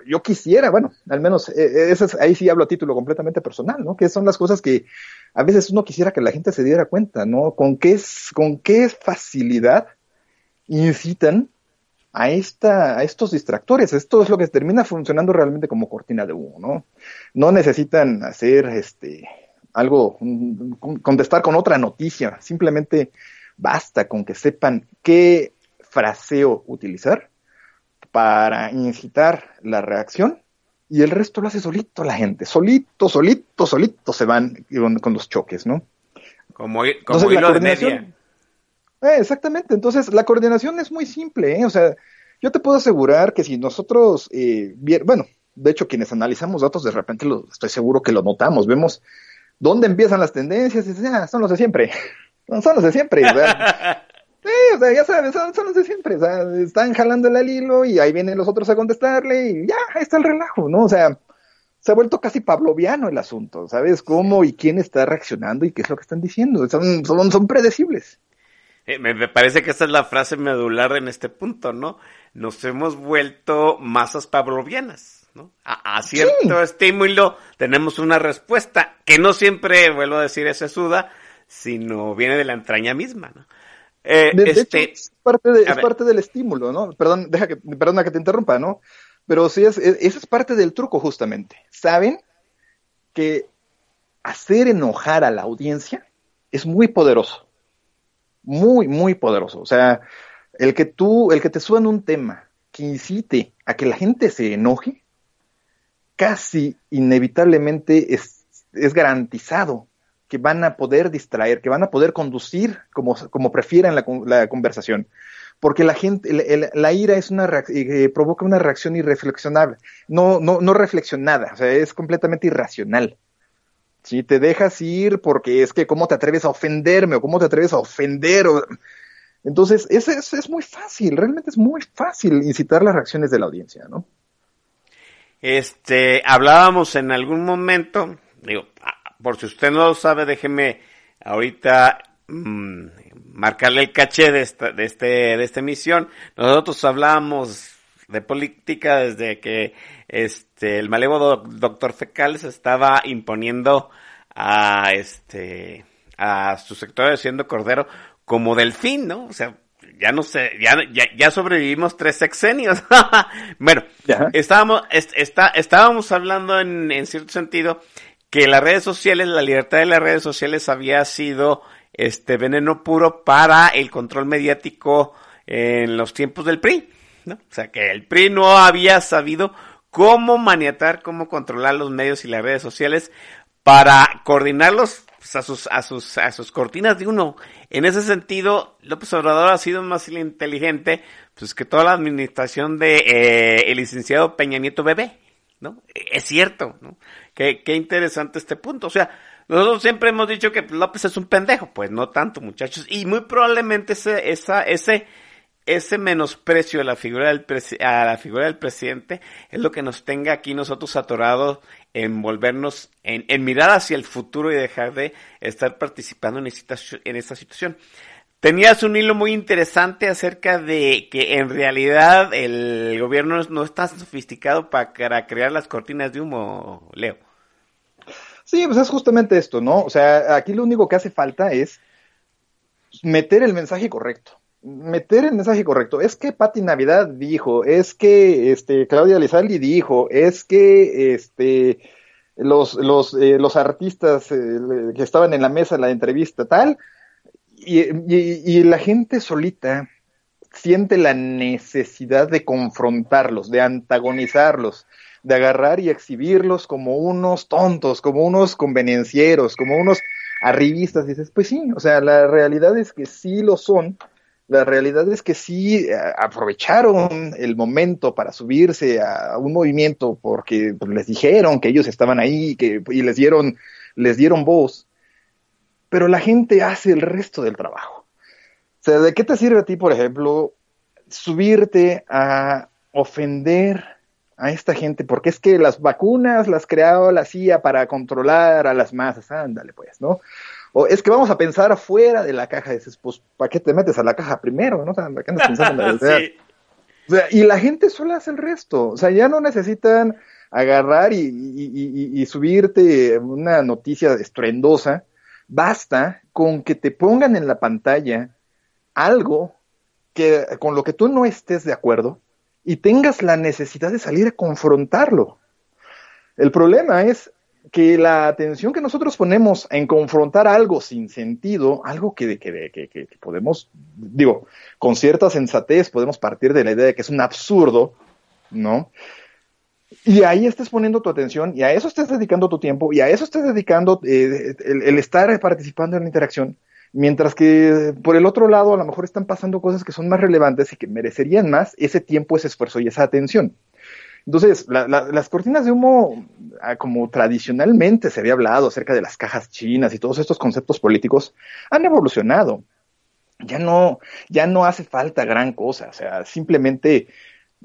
yo quisiera, bueno, al menos eh, esa ahí sí hablo a título completamente personal, ¿no? Que son las cosas que a veces uno quisiera que la gente se diera cuenta, ¿no? Con qué, con qué facilidad incitan a, esta, a estos distractores. Esto es lo que termina funcionando realmente como cortina de humo, ¿no? No necesitan hacer este algo, contestar con otra noticia, simplemente basta con que sepan qué fraseo utilizar para incitar la reacción y el resto lo hace solito la gente, solito, solito, solito se van con, los choques, ¿no? Como, como hilo de media. Eh, exactamente, entonces la coordinación es muy simple, ¿eh? o sea, yo te puedo asegurar que si nosotros, eh, bueno, de hecho quienes analizamos datos de repente lo, estoy seguro que lo notamos, vemos dónde empiezan las tendencias y ah, son los de siempre, (laughs) son los de siempre, (laughs) Sí, o sea, ya sabes, son, los de siempre, o sea, están jalando el hilo y ahí vienen los otros a contestarle y ya, ahí está el relajo, ¿no? O sea, se ha vuelto casi pavloviano el asunto, ¿sabes? ¿Cómo y quién está reaccionando y qué es lo que están diciendo? Son, son, son predecibles. Eh, me, parece que esa es la frase medular en este punto, ¿no? Nos hemos vuelto masas pavlovianas, ¿no? A, cierto estímulo tenemos una respuesta que no siempre, vuelvo a decir, es suda, sino viene de la entraña misma, ¿no? Eh, este, es, parte de, es parte del estímulo, ¿no? Perdón, deja que, perdona que te interrumpa, ¿no? Pero sí, es, esa es parte del truco justamente. Saben que hacer enojar a la audiencia es muy poderoso. Muy, muy poderoso. O sea, el que tú, el que te suban un tema que incite a que la gente se enoje, casi inevitablemente es, es garantizado que van a poder distraer, que van a poder conducir como, como prefieran la, conversación. Porque la gente, la ira es una eh, provoca una reacción irreflexionable, no, no, no reflexionada, o sea, es completamente irracional. Si te dejas ir porque es que cómo te atreves a ofenderme o cómo te atreves a ofender. Entonces, es, es, es muy fácil, realmente es muy fácil incitar las reacciones de la audiencia, ¿no? Este, hablábamos en algún momento, digo, por si usted no lo sabe, déjeme ahorita mm, marcarle el caché de esta, de este, de esta emisión. Nosotros hablamos de política desde que este el malevo doctor Fecal se estaba imponiendo a este a su sector siendo cordero como delfín, ¿no? O sea, ya no sé, ya, ya, sobrevivimos tres sexenios. (laughs) bueno, estábamos, está, estábamos hablando en, en cierto sentido que las redes sociales, la libertad de las redes sociales había sido este veneno puro para el control mediático en los tiempos del PRI, ¿no? O sea, que el PRI no había sabido cómo maniatar, cómo controlar los medios y las redes sociales para coordinarlos pues, a sus a sus a sus cortinas de uno. En ese sentido, López Obrador ha sido más inteligente pues que toda la administración de eh, el licenciado Peña Nieto Bebé, ¿no? Es cierto, ¿no? Qué, qué interesante este punto. O sea, nosotros siempre hemos dicho que López es un pendejo. Pues no tanto, muchachos. Y muy probablemente ese, esa, ese, ese menosprecio a la figura del a la figura del presidente es lo que nos tenga aquí nosotros atorados en volvernos, en, en mirar hacia el futuro y dejar de estar participando en esta, en esta situación. Tenías un hilo muy interesante acerca de que en realidad el gobierno no está sofisticado para crear las cortinas de humo, Leo. Sí, pues es justamente esto, ¿no? O sea, aquí lo único que hace falta es meter el mensaje correcto. Meter el mensaje correcto. Es que Pati Navidad dijo, es que este Claudia Lizaldi dijo, es que este los, los, eh, los artistas eh, que estaban en la mesa en la entrevista tal, y, la gente solita siente la necesidad de confrontarlos, de antagonizarlos, de agarrar y exhibirlos como unos tontos, como unos convenencieros, como unos arribistas. Y dices, pues sí, o sea, la realidad es que sí lo son. La realidad es que sí eh, aprovecharon el momento para subirse a un movimiento porque pues, les dijeron que ellos estaban ahí que, y les dieron, les dieron voz. Pero la gente hace el resto del trabajo. O sea, ¿de qué te sirve a ti, por ejemplo, subirte a ofender a esta gente, porque es que las vacunas las creaba la CIA para controlar a las masas, ándale pues, ¿no? O es que vamos a pensar afuera de la caja, dices, pues, ¿para qué te metes a la caja primero? ¿no? O sea, qué andas (laughs) pensando en la o sea, y la gente solo hace el resto, o sea, ya no necesitan agarrar y, y, y, subirte una noticia estruendosa, basta con que te pongan en la pantalla algo que con lo que tú no estés de acuerdo y tengas la necesidad de salir a confrontarlo. El problema es que la atención que nosotros ponemos en confrontar algo sin sentido, algo que, que, que, que, podemos, digo, con cierta sensatez podemos partir de la idea de que es un absurdo, ¿no? Y ahí estés poniendo tu atención y a eso estés dedicando tu tiempo y a eso estés dedicando eh, el, estar participando en la interacción, Mientras que por el otro lado, a lo mejor están pasando cosas que son más relevantes y que merecerían más ese tiempo, ese esfuerzo y esa atención. Entonces, las cortinas de humo, ah, como tradicionalmente se había hablado acerca de las cajas chinas y todos estos conceptos políticos, han evolucionado. Ya no, ya no hace falta gran cosa. O sea, simplemente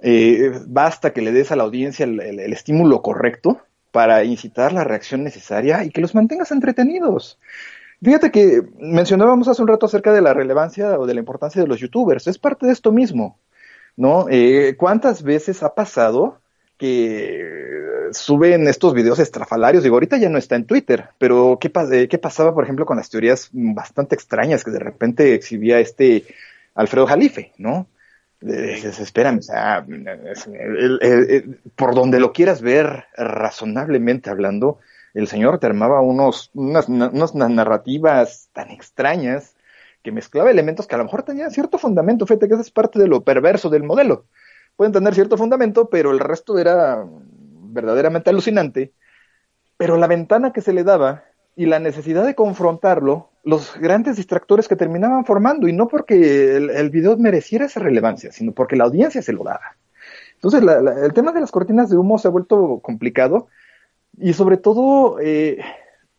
eh, basta que le des a la audiencia el estímulo correcto para incitar la reacción necesaria y que los mantengas entretenidos. Fíjate que mencionábamos hace un rato acerca de la relevancia o de la importancia de los youtubers. Es parte de esto mismo, ¿no? Eh, ¿Cuántas veces ha pasado que suben estos videos estrafalarios? Digo, ahorita ya no está en Twitter, pero ¿qué, eh, qué pasaba, por ejemplo, con las teorías bastante extrañas que de repente exhibía este Alfredo Jalife, ¿no? Espérame, o sea, por donde lo quieras ver razonablemente hablando, el señor te armaba unos, unas, unas narrativas tan extrañas que mezclaba elementos que a lo mejor tenían cierto fundamento. Fíjate que esa es parte de lo perverso del modelo. Pueden tener cierto fundamento, pero el resto era verdaderamente alucinante. Pero la ventana que se le daba y la necesidad de confrontarlo, los grandes distractores que terminaban formando, y no porque el, video mereciera esa relevancia, sino porque la audiencia se lo daba. Entonces, el tema de las cortinas de humo se ha vuelto complicado y sobre todo, eh,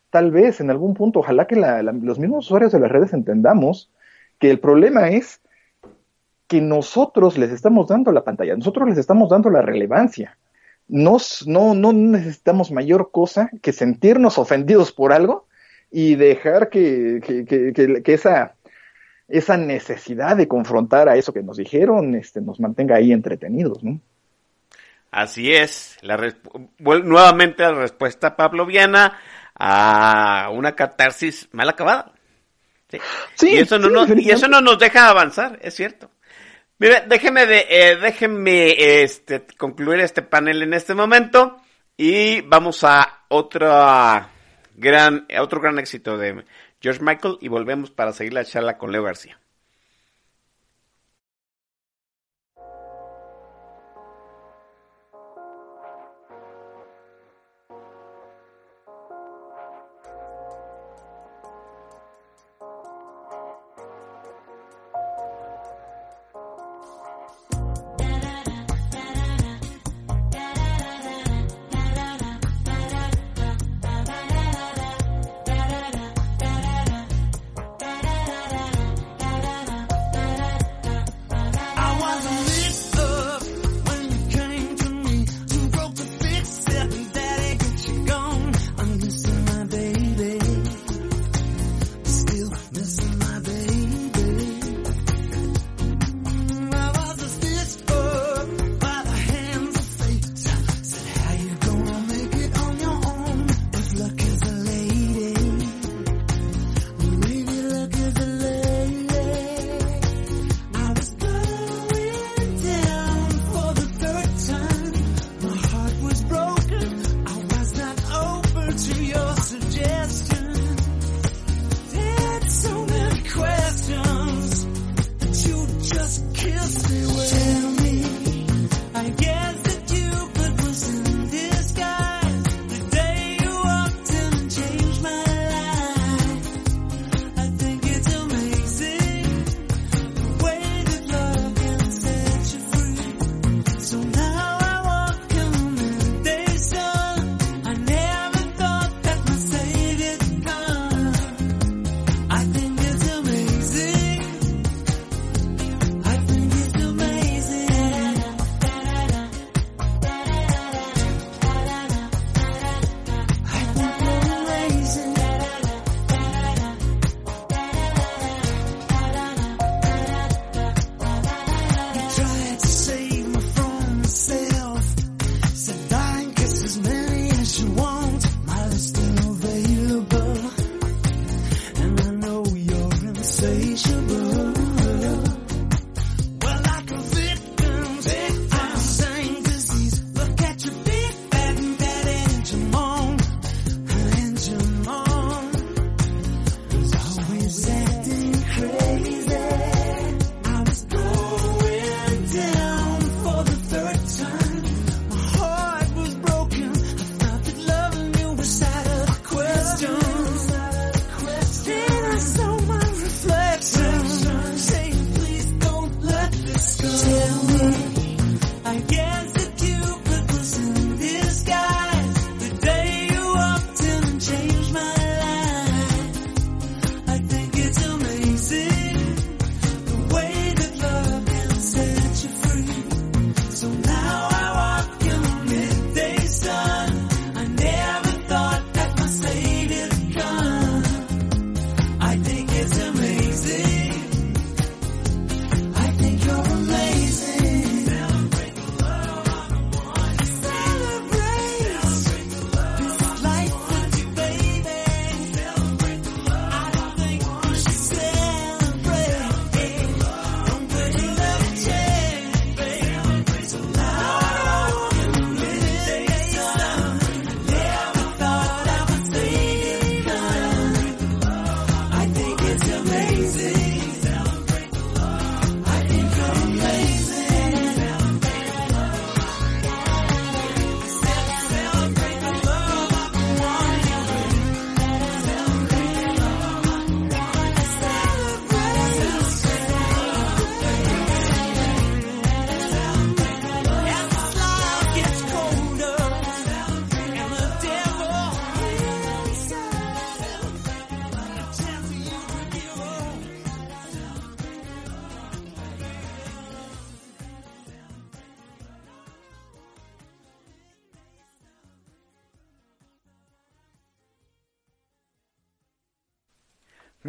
tal vez en algún punto, ojalá que los mismos usuarios de las redes entendamos que el problema es que nosotros les estamos dando la pantalla, nosotros les estamos dando la relevancia. No, no necesitamos mayor cosa que sentirnos ofendidos por algo y dejar que, que, que, que esa, esa necesidad de confrontar a eso que nos dijeron este, nos mantenga ahí entretenidos, ¿no? Así es, la nuevamente la respuesta pavloviana a una catarsis mal acabada. Sí, y, eso no nos, y eso no nos deja avanzar, es cierto. Mire, déjeme, de, eh, déjeme este, concluir este panel en este momento y vamos a otra gran, otro gran éxito de George Michael y volvemos para seguir la charla con Leo García.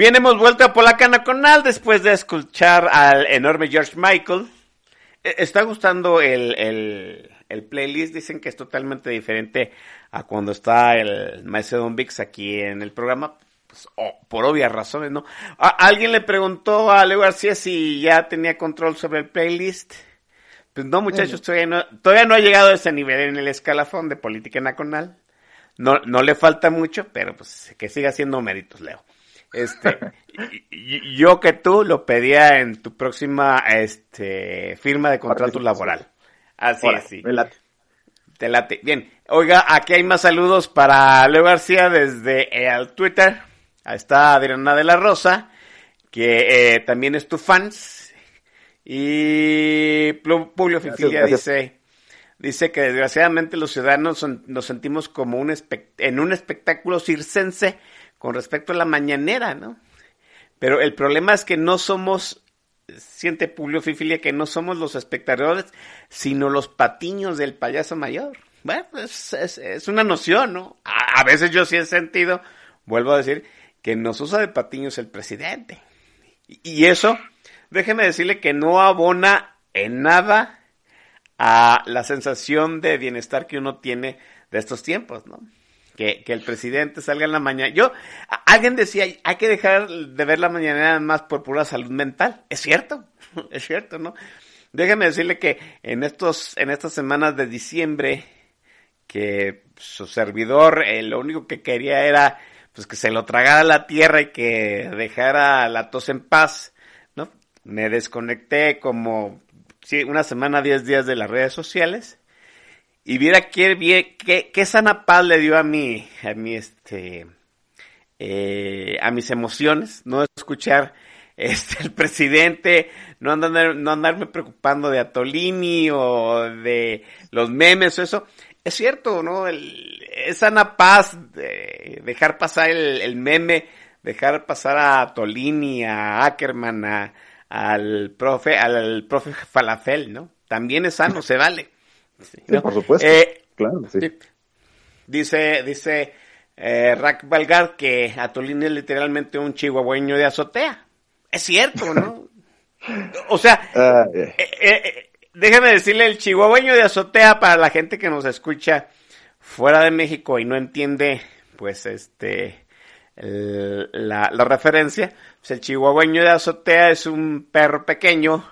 Bien, hemos vuelto a Polacana Conal después de escuchar al enorme George Michael. E, está gustando el, el, el, playlist. Dicen que es totalmente diferente a cuando está el maestro Don Vix aquí en el programa. Pues, oh, por obvias razones, ¿no? alguien le preguntó a Leo García si ya tenía control sobre el playlist. Pues no, muchachos, todavía no, todavía no ha llegado a ese nivel en el escalafón de política nacional. No, no le falta mucho, pero pues que siga haciendo méritos, Leo. Este, yo que tú lo pedía en tu próxima este, firma de contrato laboral. Así es, sí. late. Te late. Bien. Oiga, aquí hay más saludos para Leo García desde el Twitter. Ahí está Adriana de la Rosa, que eh, también es tu fans. Y Publio Fifilia dice, dice que desgraciadamente los ciudadanos nos sentimos como un en un espectáculo circense con respecto a la mañanera, ¿no? Pero el problema es que no somos, siente Publio Fifilia, que no somos los espectadores, sino los patiños del payaso mayor. Bueno, es, es, una noción, ¿no? A, veces yo sí he sentido, vuelvo a decir, que nos usa de patiños el presidente. Y, y eso, déjeme decirle que no abona en nada a la sensación de bienestar que uno tiene de estos tiempos, ¿no? Que, el presidente salga en la mañana. Yo, alguien decía, hay que dejar de ver la mañana más por pura salud mental. Es cierto, (laughs) es cierto, ¿no? Déjeme decirle que en estos, en estas semanas de diciembre, que su servidor, eh, lo único que quería era, pues que se lo tragara la tierra y que dejara la tos en paz, ¿no? Me desconecté como, sí, una semana, diez días de las redes sociales y viera qué, qué, qué sana paz le dio a mi, a mi este, eh, a mis emociones, no escuchar (laughs) este, el presidente, no andar, no andarme preocupando de Atolini o de los memes o eso. Es cierto, ¿no? El, es sana paz de dejar pasar el, meme, dejar pasar a Atolini, a Ackerman, al profe, al profe Falafel, ¿no? También es sano, se vale. Sí, por supuesto. Eh, claro, sí. Dice, dice eh, Rack Valgar que Atolini es literalmente un chihuahueño de azotea. Es cierto, ¿no? (laughs) o sea, ah, eh, eh, déjeme decirle, el chihuahueño de azotea para la gente que nos escucha fuera de México y no entiende, pues, este, la, la, referencia, pues el chihuahueño de azotea es un perro pequeño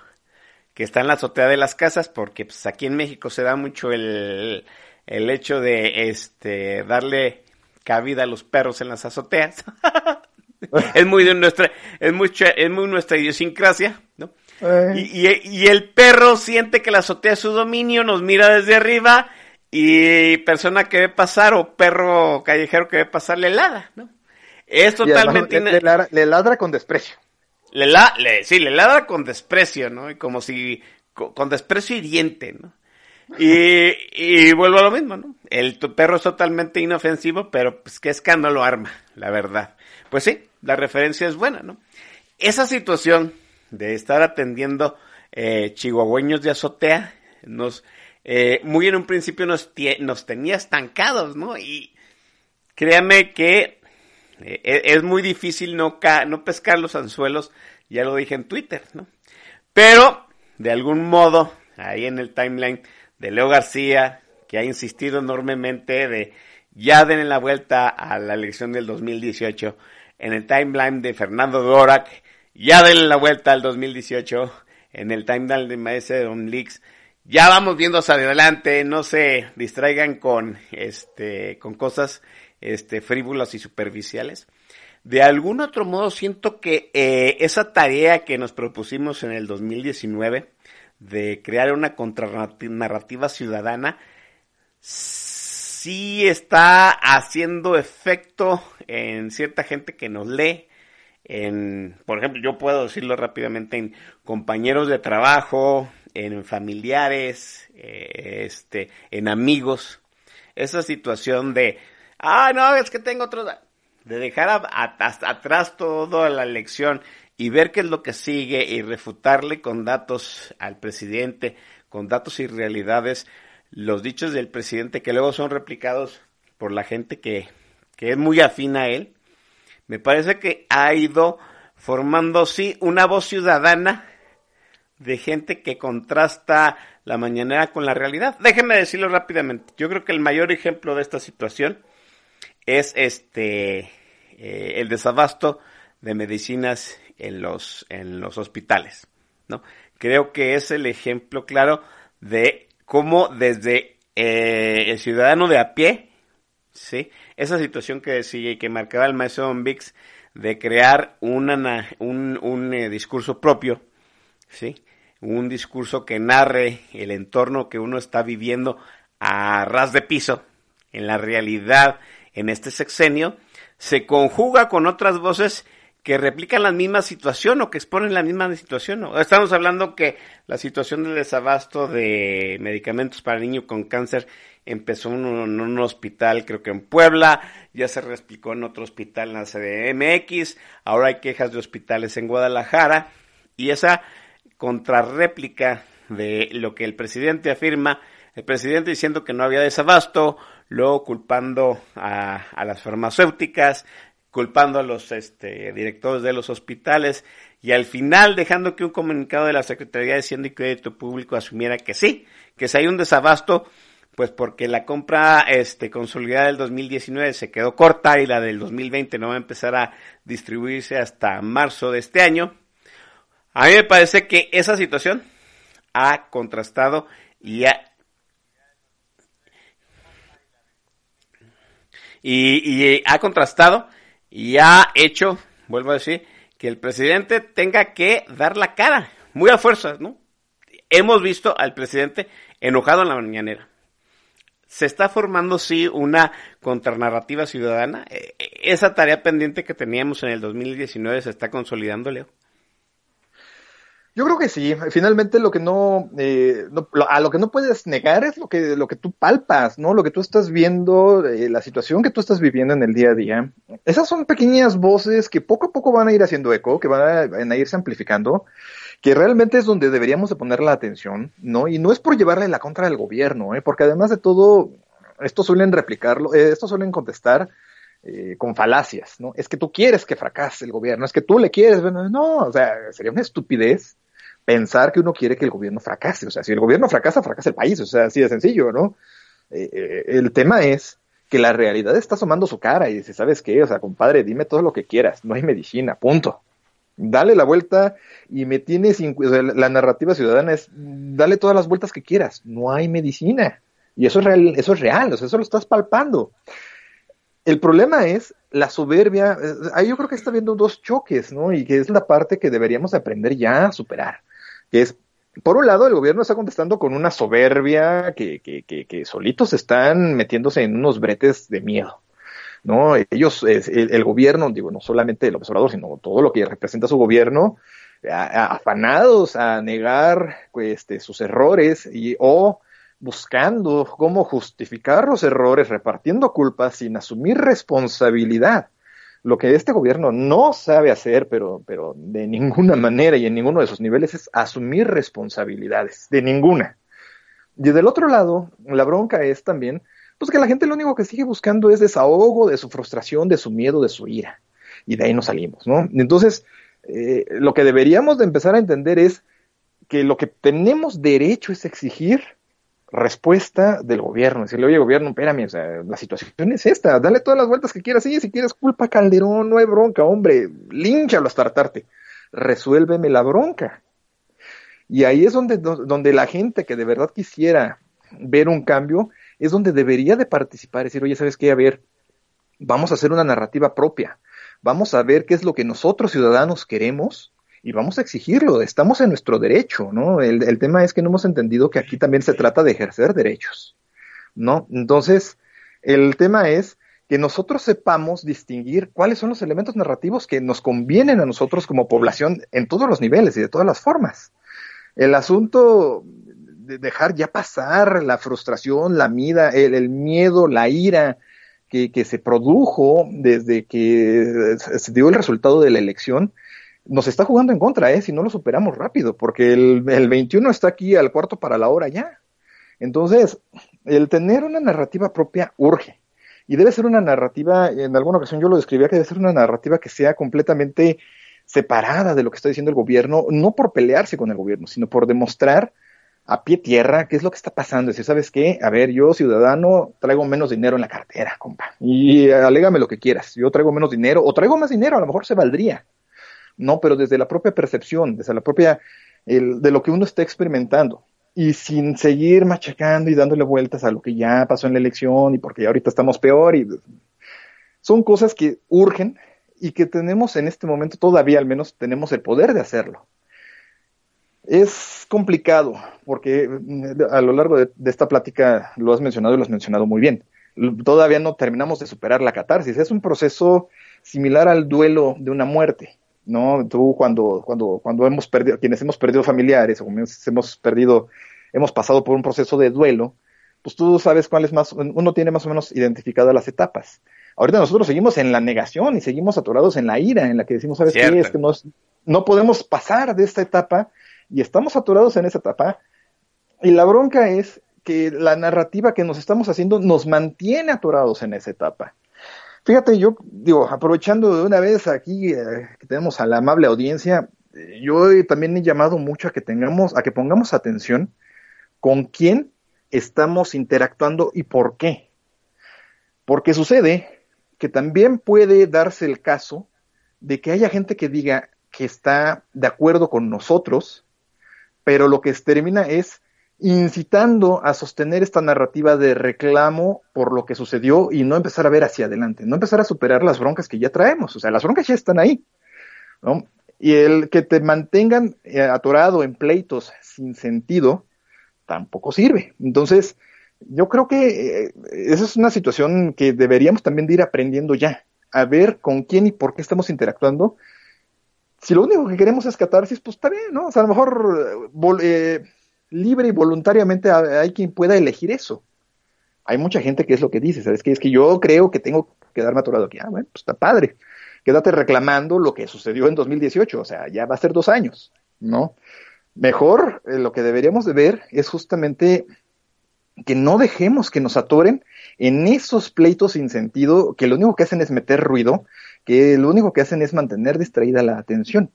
que está en la azotea de las casas, porque pues aquí en México se da mucho el, el hecho de este darle cabida a los perros en las azoteas. (laughs) es muy de nuestra, es mucho, es muy nuestra idiosincrasia, ¿no? Eh. Y, y, y, el perro siente que la azotea es su dominio, nos mira desde arriba y persona que ve pasar o perro callejero que ve pasar le ladra, ¿no? Es totalmente... le, ladra, con desprecio le, la, le, sí, le ladra con desprecio, ¿no? Y como si, con, desprecio hiriente, ¿no? Y, y, vuelvo a lo mismo, ¿no? El tu perro es totalmente inofensivo, pero pues qué escándalo arma, la verdad. Pues sí, la referencia es buena, ¿no? Esa situación de estar atendiendo eh, chihuahueños de azotea, nos, eh, muy en un principio nos, nos tenía estancados, ¿no? Y créame que eh, e-, es muy difícil no, no pescar los anzuelos, ya lo dije en Twitter, ¿no? Pero, de algún modo, ahí en el timeline de Leo García, que ha insistido enormemente de ya den la vuelta a la elección del 2018, en el timeline de Fernando Dorak, ya den la vuelta al 2018, en el timeline de Maese Don Leaks, ya vamos viendo hacia adelante, no se distraigan con este con cosas este, frívolas y superficiales. De algún otro modo siento que eh, esa tarea que nos propusimos en el 2019 de crear una contranarrativa ciudadana sí está haciendo efecto en cierta gente que nos lee, en, por ejemplo, yo puedo decirlo rápidamente, en compañeros de trabajo, en familiares, eh, este, en amigos. Esa situación de ah, no, es que tengo otro... De dejar atrás toda la elección y ver qué es lo que sigue y refutarle con datos al presidente, con datos y realidades, los dichos del presidente que luego son replicados por la gente que, que es muy afín a él, me parece que ha ido formando, sí, una voz ciudadana de gente que contrasta la mañanera con la realidad. Déjenme decirlo rápidamente. Yo creo que el mayor ejemplo de esta situación es este eh, el desabasto de medicinas en los en los hospitales, ¿no? Creo que es el ejemplo claro de cómo desde eh, el ciudadano de a pie, sí, esa situación que decía y que marcaba el maestro Vix de crear una, un, un eh, discurso propio, sí, un discurso que narre el entorno que uno está viviendo a ras de piso, en la realidad, en este sexenio, se conjuga con otras voces que replican la misma situación o que exponen la misma situación. Estamos hablando que la situación del desabasto de medicamentos para niños con cáncer empezó en un, hospital, creo que en Puebla, ya se replicó en otro hospital en la CDMX, ahora hay quejas de hospitales en Guadalajara, y esa contrarréplica de lo que el presidente afirma, el presidente diciendo que no había desabasto, luego culpando a, las farmacéuticas, culpando a los este, directores de los hospitales y al final dejando que un comunicado de la Secretaría de Hacienda y Crédito Público asumiera que sí, que si hay un desabasto, pues porque la compra este, consolidada del 2019 se quedó corta y la del 2020 no va a empezar a distribuirse hasta marzo de este año. A mí me parece que esa situación ha contrastado y ha, y, ha contrastado y ha hecho, vuelvo a decir, que el presidente tenga que dar la cara, muy a fuerza, ¿no? Hemos visto al presidente enojado en la mañanera. Se está formando, sí, una contranarrativa ciudadana. E, e, esa tarea pendiente que teníamos en el 2019 se está consolidando, Leo. Yo creo que sí. Finalmente lo que no, eh, a lo que no puedes negar es lo que, lo que tú palpas, ¿no? Lo que tú estás viendo, eh, la situación que tú estás viviendo en el día a día. Esas son pequeñas voces que poco a poco van a ir haciendo eco, que van a, van irse amplificando, que realmente es donde deberíamos de poner la atención, ¿no? Y no es por llevarle la contra al gobierno, ¿eh? Porque además de todo, estos suelen replicarlo, eh, estos suelen contestar eh, con falacias, ¿no? Es que tú quieres que fracase el gobierno, es que tú le quieres, no, o sea, sería una estupidez pensar que uno quiere que el gobierno fracase. O sea, si el gobierno fracasa, fracasa el país. O sea, así de sencillo, ¿no? Eh, eh, el tema es que la realidad está asomando su cara y dice, ¿sabes qué? O sea, compadre, dime todo lo que quieras. No hay medicina, punto. Dale la vuelta y me tienes, la narrativa ciudadana es, dale todas las vueltas que quieras. No hay medicina. Y eso es real, eso es real, o sea, eso lo estás palpando. El problema es la soberbia, eh, ahí yo creo que está habiendo dos choques, ¿no? Y que es la parte que deberíamos aprender ya a superar que es, por un lado, el gobierno está contestando con una soberbia que, que, que, que solitos están metiéndose en unos bretes de miedo. ¿no? Ellos, el, gobierno, digo, no solamente el observador, sino todo lo que representa su gobierno, afanados a negar este, sus errores y, o buscando cómo justificar los errores, repartiendo culpas sin asumir responsabilidad. Lo que este gobierno no sabe hacer, pero, pero de ninguna (laughs) manera y en ninguno de sus niveles, es asumir responsabilidades, de ninguna. Y del otro lado, la bronca es también, pues que la gente lo único que sigue buscando es desahogo de su frustración, de su miedo, de su ira. Y de ahí nos salimos, ¿no? Entonces, eh, lo que deberíamos de empezar a entender es que lo que tenemos derecho es exigir respuesta del gobierno, decirle, oye gobierno, espérame, o sea, la situación es esta, dale todas las vueltas que quieras, sí, si quieres culpa Calderón, no hay bronca, hombre, línchalo hasta hartarte, resuélveme la bronca. Y ahí es donde, donde la gente que de verdad quisiera ver un cambio, es donde debería de participar, decir, oye, ¿sabes qué? A ver, vamos a hacer una narrativa propia, vamos a ver qué es lo que nosotros ciudadanos queremos, y vamos a exigirlo, estamos en nuestro derecho, ¿no? El, el, tema es que no hemos entendido que aquí también se trata de ejercer derechos, ¿no? Entonces, el tema es que nosotros sepamos distinguir cuáles son los elementos narrativos que nos convienen a nosotros como población en todos los niveles y de todas las formas. El asunto de dejar ya pasar la frustración, la mida, el, miedo, la ira que, que se produjo desde que se dio el resultado de la elección, nos está jugando en contra, ¿eh? Si no lo superamos rápido, porque el, el 21 está aquí al cuarto para la hora ya. Entonces, el tener una narrativa propia urge. Y debe ser una narrativa, en alguna ocasión yo lo describía que debe ser una narrativa que sea completamente separada de lo que está diciendo el gobierno, no por pelearse con el gobierno, sino por demostrar a pie tierra qué es lo que está pasando. Decir, ¿sabes qué? A ver, yo ciudadano traigo menos dinero en la cartera, compa. Y alégame lo que quieras. Yo traigo menos dinero o traigo más dinero, a lo mejor se valdría. No, pero desde la propia percepción, desde la propia, de lo que uno está experimentando. Y sin seguir machacando y dándole vueltas a lo que ya pasó en la elección y porque ya ahorita estamos peor y son cosas que urgen y que tenemos en este momento todavía al menos tenemos el poder de hacerlo. Es complicado porque mm, a lo largo de, esta plática lo has mencionado y lo has mencionado muy bien. Todavía no terminamos de superar la catarsis. Es un proceso similar al duelo de una muerte. ¿No? Tú cuando, cuando, cuando hemos perdido, quienes hemos perdido familiares o hemos perdido, hemos pasado por un proceso de duelo, pues tú sabes cuál es más, uno tiene más o menos identificadas las etapas. Ahorita nosotros seguimos en la negación y seguimos atorados en la ira, en la que decimos, ¿sabes qué? Es que no podemos pasar de esta etapa y estamos atorados en esa etapa. Y la bronca es que la narrativa que nos estamos haciendo nos mantiene atorados en esa etapa. Fíjate, yo digo, aprovechando de una vez aquí eh, que tenemos a la amable audiencia, eh, yo también he llamado mucho a que tengamos, a que pongamos atención con quién estamos interactuando y por qué. Porque sucede que también puede darse el caso de que haya gente que diga que está de acuerdo con nosotros, pero lo que termina es incitando a sostener esta narrativa de reclamo por lo que sucedió y no empezar a ver hacia adelante, no empezar a superar las broncas que ya traemos, o sea, las broncas ya están ahí, ¿no? Y el que te mantengan eh, atorado en pleitos sin sentido tampoco sirve. Entonces, yo creo que eh, esa es una situación que deberíamos también ir aprendiendo ya, a ver con quién y por qué estamos interactuando. Si lo único que queremos es catarsis, pues está bien, ¿no? O sea, a lo mejor eh, libre y voluntariamente hay quien pueda elegir eso. Hay mucha gente que es lo que dice, ¿sabes qué? Es que yo creo que tengo que quedarme atorado aquí. Ah, bueno, pues está padre. Quédate reclamando lo que sucedió en 2018, o sea, ya va a ser dos años, ¿no? Mejor eh, lo que deberíamos de ver es justamente que no dejemos que nos atoren en esos pleitos sin sentido que lo único que hacen es meter ruido, que lo único que hacen es mantener distraída la atención.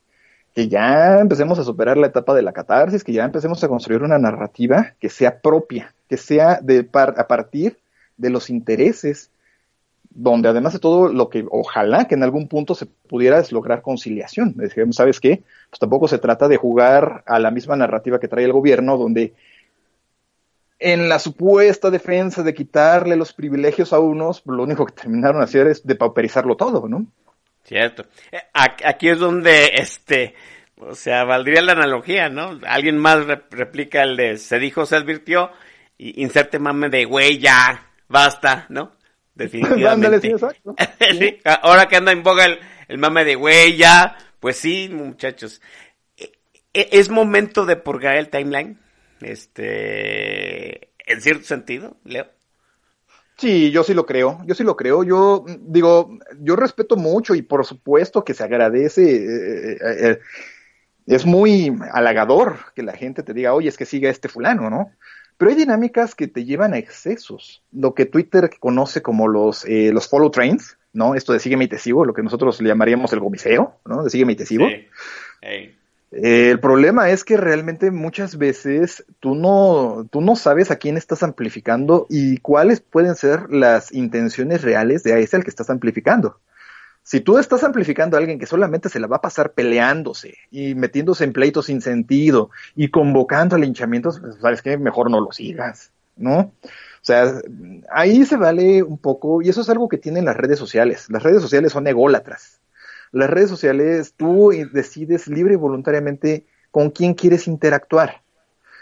Que ya empecemos a superar la etapa de la catarsis, que ya empecemos a construir una narrativa que sea propia, que sea de a partir de los intereses, donde además de todo lo que ojalá que en algún punto se pudiera es lograr conciliación. ¿sabes qué? Pues tampoco se trata de jugar a la misma narrativa que trae el gobierno, donde en la supuesta defensa de quitarle los privilegios a unos, lo único que terminaron hacer es depauperizarlo todo, ¿no? Cierto. Eh, aquí es donde, este, o sea, valdría la analogía, ¿no? Alguien más replica el de se dijo, se advirtió, y inserte mame de, güey, ya, basta, ¿no? (laughs) Definitivamente. (laughs) sí, ahora que anda en boga el, el mame de, güey, ya, pues sí, muchachos. E, e, ¿Es momento de purgar el timeline? Este, en cierto sentido, Leo. Sí, yo sí lo creo, yo sí lo creo. Yo digo, yo respeto mucho y por supuesto que se agradece. Eh, eh, eh, es muy halagador que la gente te diga, oye, es que siga este fulano, ¿no? Pero hay dinámicas que te llevan a excesos. Lo que Twitter conoce como los, los follow trains, ¿no? Esto de sígueme y te lo que nosotros le llamaríamos el gomiceo, ¿no? De sígueme y te. Sí el problema es que realmente muchas veces tú no, tú no sabes a quién estás amplificando y cuáles pueden ser las intenciones reales de ese al que estás amplificando. Si tú estás amplificando a alguien que solamente se la va a pasar peleándose y metiéndose en pleitos sin sentido y convocando a linchamientos, pues, sabes que mejor no lo sigas, ¿no? O sea, ahí se vale un poco, y eso es algo que tienen las redes sociales. Las redes sociales son ególatras las redes sociales, tú decides libre y voluntariamente con quién quieres interactuar.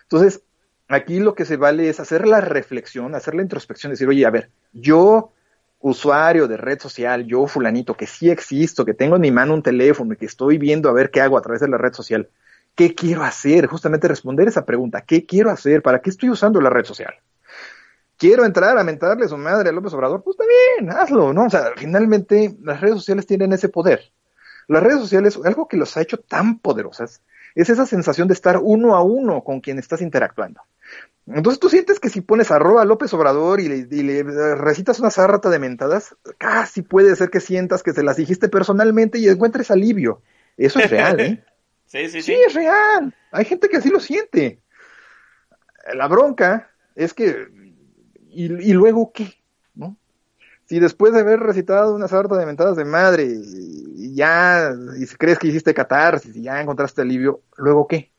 Entonces, aquí lo que se vale es hacer la reflexión, hacer la introspección, decir, oye, a ver, yo, usuario de red social, yo, fulanito, que sí existo, que tengo en mi mano un teléfono y que estoy viendo a ver qué hago a través de la red social, ¿qué quiero hacer? Justamente responder esa pregunta, ¿qué quiero hacer? ¿Para qué estoy usando la red social? quiero entrar a mentarle a su madre a López Obrador, pues está bien, hazlo, ¿no? O sea, finalmente las redes sociales tienen ese poder. Las redes sociales, algo que los ha hecho tan poderosas, es esa sensación de estar uno a uno con quien estás interactuando. Entonces tú sientes que si pones arroba López Obrador y le, recitas una sarrata de mentadas, casi puede ser que sientas que se las dijiste personalmente y encuentres alivio. Eso es real, ¿eh? (laughs) sí, sí, sí. Sí, es real. Hay gente que así lo siente. La bronca es que, ¿y, luego qué? Si después de haber recitado una sarta de mentadas de madre y ya y crees que hiciste catarsis y ya encontraste alivio, ¿luego qué?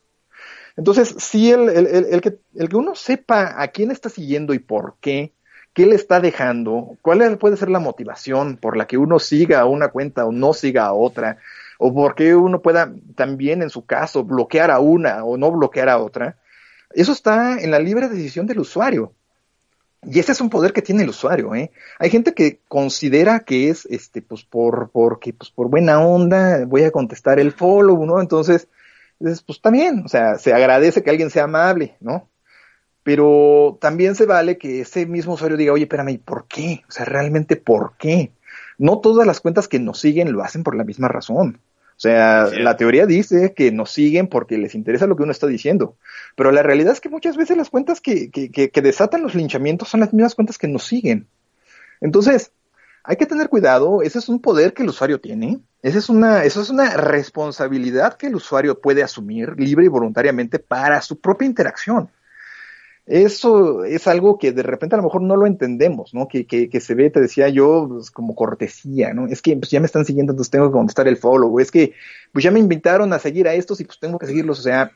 Entonces, sí, el, el, el, que, el que uno sepa a quién está siguiendo y por qué, qué le está dejando, cuál puede ser la motivación por la que uno siga a una cuenta o no siga a otra, o por qué uno pueda también, en su caso, bloquear a una o no bloquear a otra, eso está en la libre decisión del usuario. Y ese es un poder que tiene el usuario, ¿eh? Hay gente que considera que es, este, pues por, porque, pues por buena onda, voy a contestar el follow, ¿no? Entonces, pues bien, o sea, se agradece que alguien sea amable, ¿no? Pero también se vale que ese mismo usuario diga, oye, espérame, ¿por qué? O sea, realmente, ¿por qué? No todas las cuentas que nos siguen lo hacen por la misma razón. O sea, la teoría dice que nos siguen porque les interesa lo que uno está diciendo. Pero la realidad es que muchas veces las cuentas que, que, que desatan los linchamientos son las mismas cuentas que nos siguen. Entonces, hay que tener cuidado, ese es un poder que el usuario tiene, esa es una, eso es una responsabilidad que el usuario puede asumir libre y voluntariamente para su propia interacción. Eso es algo que de repente a lo mejor no lo entendemos, ¿no? Que, que, se ve, te decía yo, pues, como cortesía, ¿no? Es que pues, ya me están siguiendo, entonces tengo que contestar el follow, es que pues ya me invitaron a seguir a estos y pues tengo que seguirlos, o sea,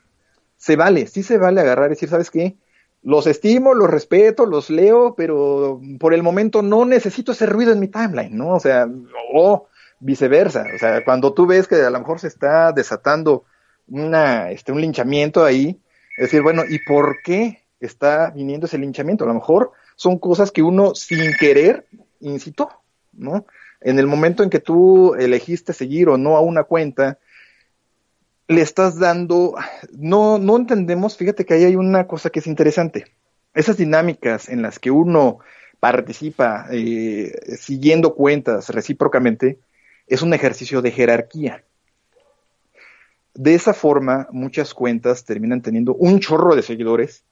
se vale, sí se vale agarrar y decir, ¿sabes qué? los estimo, los respeto, los leo, pero por el momento no necesito ese ruido en mi timeline, ¿no? O sea, o viceversa. O sea, cuando tú ves que a lo mejor se está desatando una, este, un linchamiento ahí, es decir, bueno, ¿y por qué está viniendo ese linchamiento? A lo mejor son cosas que uno sin querer incitó, ¿no? En el momento en que tú elegiste seguir o no a una cuenta, le estás dando, no, no entendemos, fíjate que ahí hay una cosa que es interesante. Esas dinámicas en las que uno participa eh, siguiendo cuentas recíprocamente es un ejercicio de jerarquía. De esa forma, muchas cuentas terminan teniendo un chorro de seguidores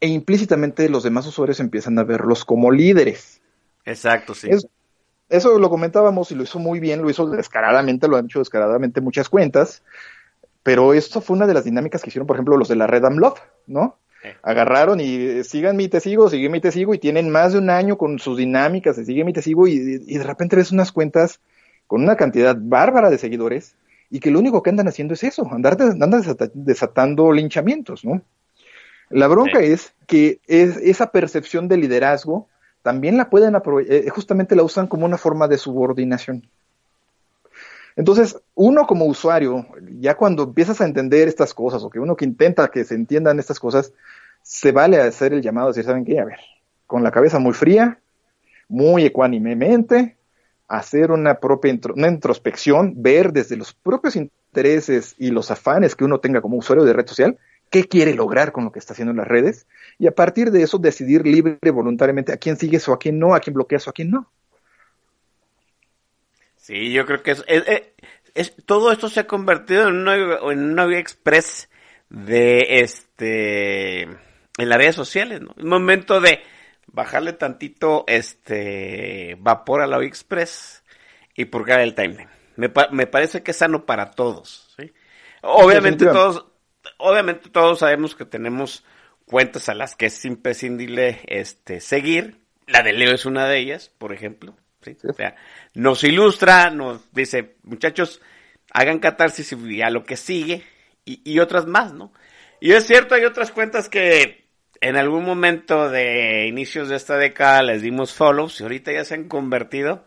e implícitamente los demás usuarios empiezan a verlos como líderes. Exacto, sí. Eso lo comentábamos y lo hizo muy bien, lo hizo descaradamente, lo han hecho descaradamente muchas cuentas, pero esto fue una de las dinámicas que hicieron, por ejemplo, los de la Red Am Love, ¿no? Agarraron y eh, sigan mi te sigo, sigue mi te sigo, y tienen más de un año con sus dinámicas de sigue mi te sigo, y, y de repente ves unas cuentas con una cantidad bárbara de seguidores, y que lo único que andan haciendo es eso, andar andan desatando linchamientos, ¿no? La bronca es que es esa percepción de liderazgo también la pueden aprovechar, eh, justamente la usan como una forma de subordinación. Entonces, uno como usuario, ya cuando empiezas a entender estas cosas, o que uno que intenta que se entiendan estas cosas, se vale hacer el llamado, decir, ¿saben qué? A ver, con la cabeza muy fría, muy ecuánimemente, hacer una propia una introspección, ver desde los propios intereses y los afanes que uno tenga como usuario de red social, qué quiere lograr con lo que está haciendo en las redes y a partir de eso decidir libre voluntariamente a quién sigues o a quién no, a quién bloqueas o a quién no. Sí, yo creo que es, es, todo esto se ha convertido en una, en una vía express de este en las redes sociales, ¿no? Es momento de bajarle tantito este vapor a la vía express y purgar el timeline. Me, me parece que es sano para todos, ¿sí? Obviamente todos obviamente todos sabemos que tenemos cuentas a las que es imprescindible este, seguir. La de Leo es una de ellas, por ejemplo. ¿sí? O sea, nos ilustra, nos dice, muchachos, hagan catarsis y a lo que sigue, y, y otras más, ¿no? Y es cierto, hay otras cuentas que en algún momento de inicios de esta década les dimos follows y ahorita ya se han convertido,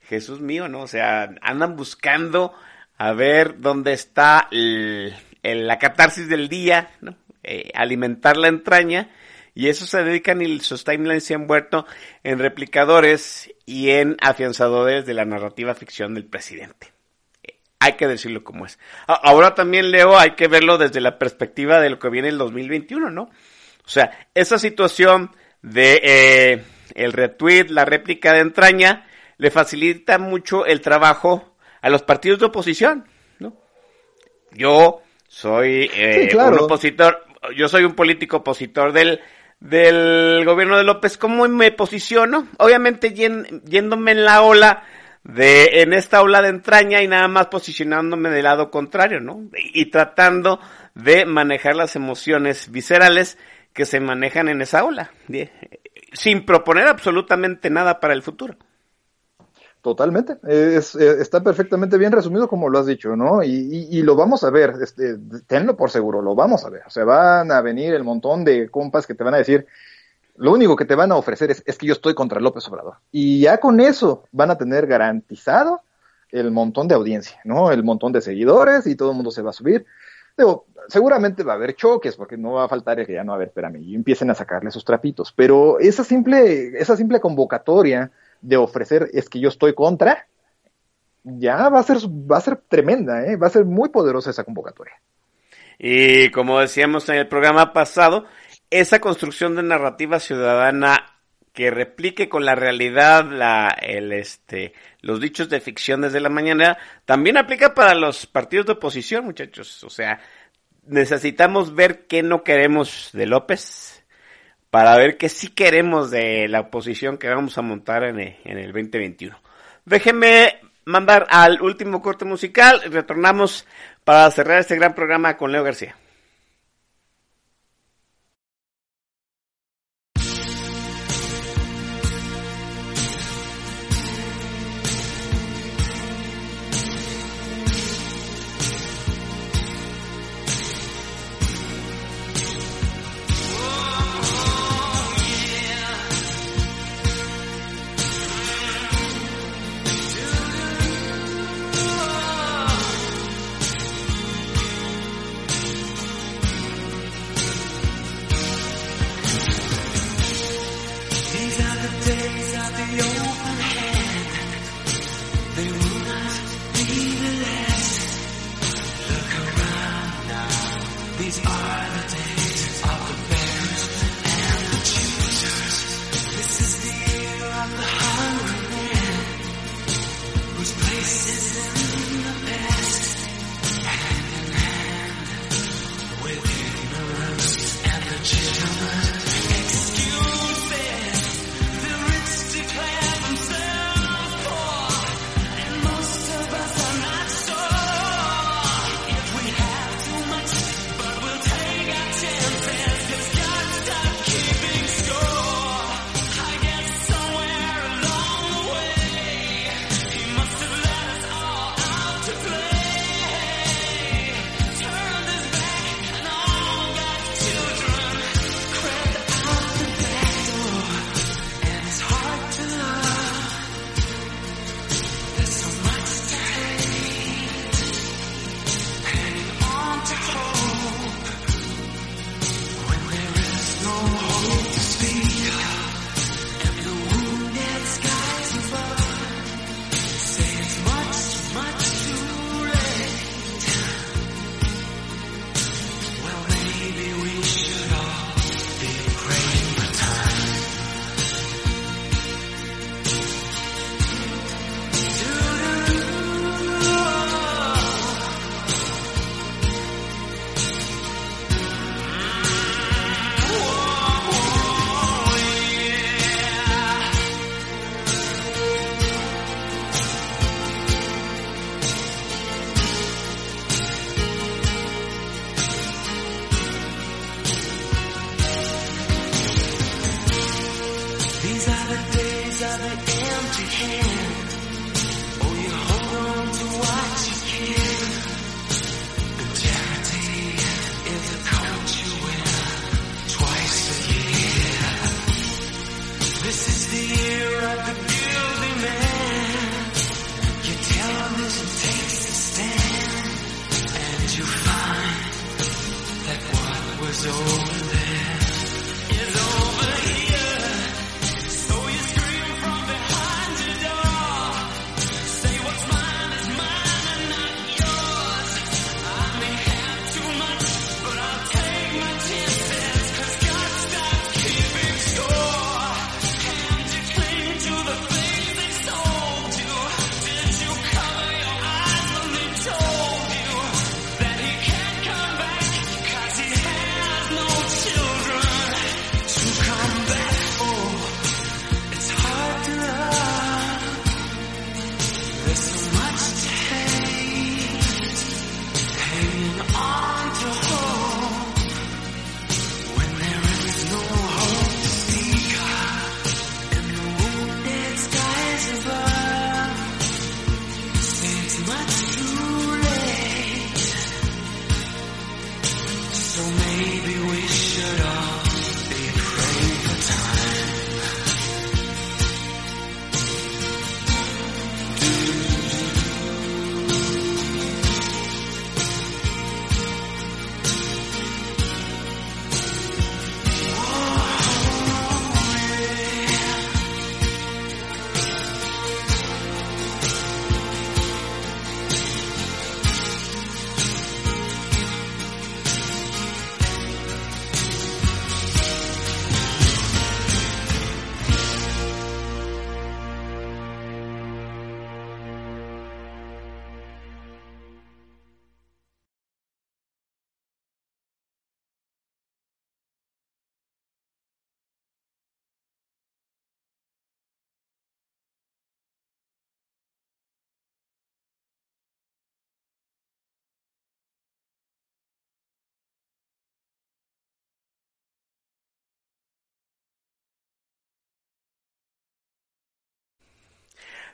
Jesús mío, ¿no? O sea, andan buscando a ver dónde está el, la catarsis del día, ¿no? Eh, alimentar la entraña, y eso se dedican y sus timelines se han vuelto en replicadores y en afianzadores de la narrativa ficción del presidente. Eh, hay que decirlo como es. Ahora también, Leo, hay que verlo desde la perspectiva de lo que viene en el 2021, ¿no? O sea, esa situación de eh, el retweet, la réplica de entraña, le facilita mucho el trabajo a los partidos de oposición, ¿no? Yo soy eh, un opositor, yo soy un político opositor del, del gobierno de López. ¿Cómo me posiciono? Obviamente yéndome en la ola de, en esta ola de entraña y nada más posicionándome del lado contrario, ¿no? Y tratando de manejar las emociones viscerales que se manejan en esa ola, sin proponer absolutamente nada para el futuro. Totalmente, es, está perfectamente bien resumido como lo has dicho, ¿no? Y, lo vamos a ver, este, tenlo por seguro, lo vamos a ver. O sea, van a venir el montón de compas que te van a decir, lo único que te van a ofrecer es, que yo estoy contra López Obrador. Y ya con eso van a tener garantizado el montón de audiencia, ¿no? El montón de seguidores y todo el mundo se va a subir. Seguramente va a haber choques, porque no va a faltar el que ya no, a ver, espérame, y empiecen a sacarle sus trapitos. Pero esa simple, esa simple convocatoria de ofrecer es que yo estoy contra, ya va a ser, va a ser tremenda, ¿eh? va a ser muy poderosa esa convocatoria. Y como decíamos en el programa pasado, esa construcción de narrativa ciudadana que replique con la realidad la, el, este, los dichos de ficción desde la mañana, también aplica para los partidos de oposición, muchachos. O sea, necesitamos ver qué no queremos de López, para ver qué sí queremos de la oposición que vamos a montar en el, en el 2021. Déjenme mandar al último corte musical retornamos para cerrar este gran programa con Leo García.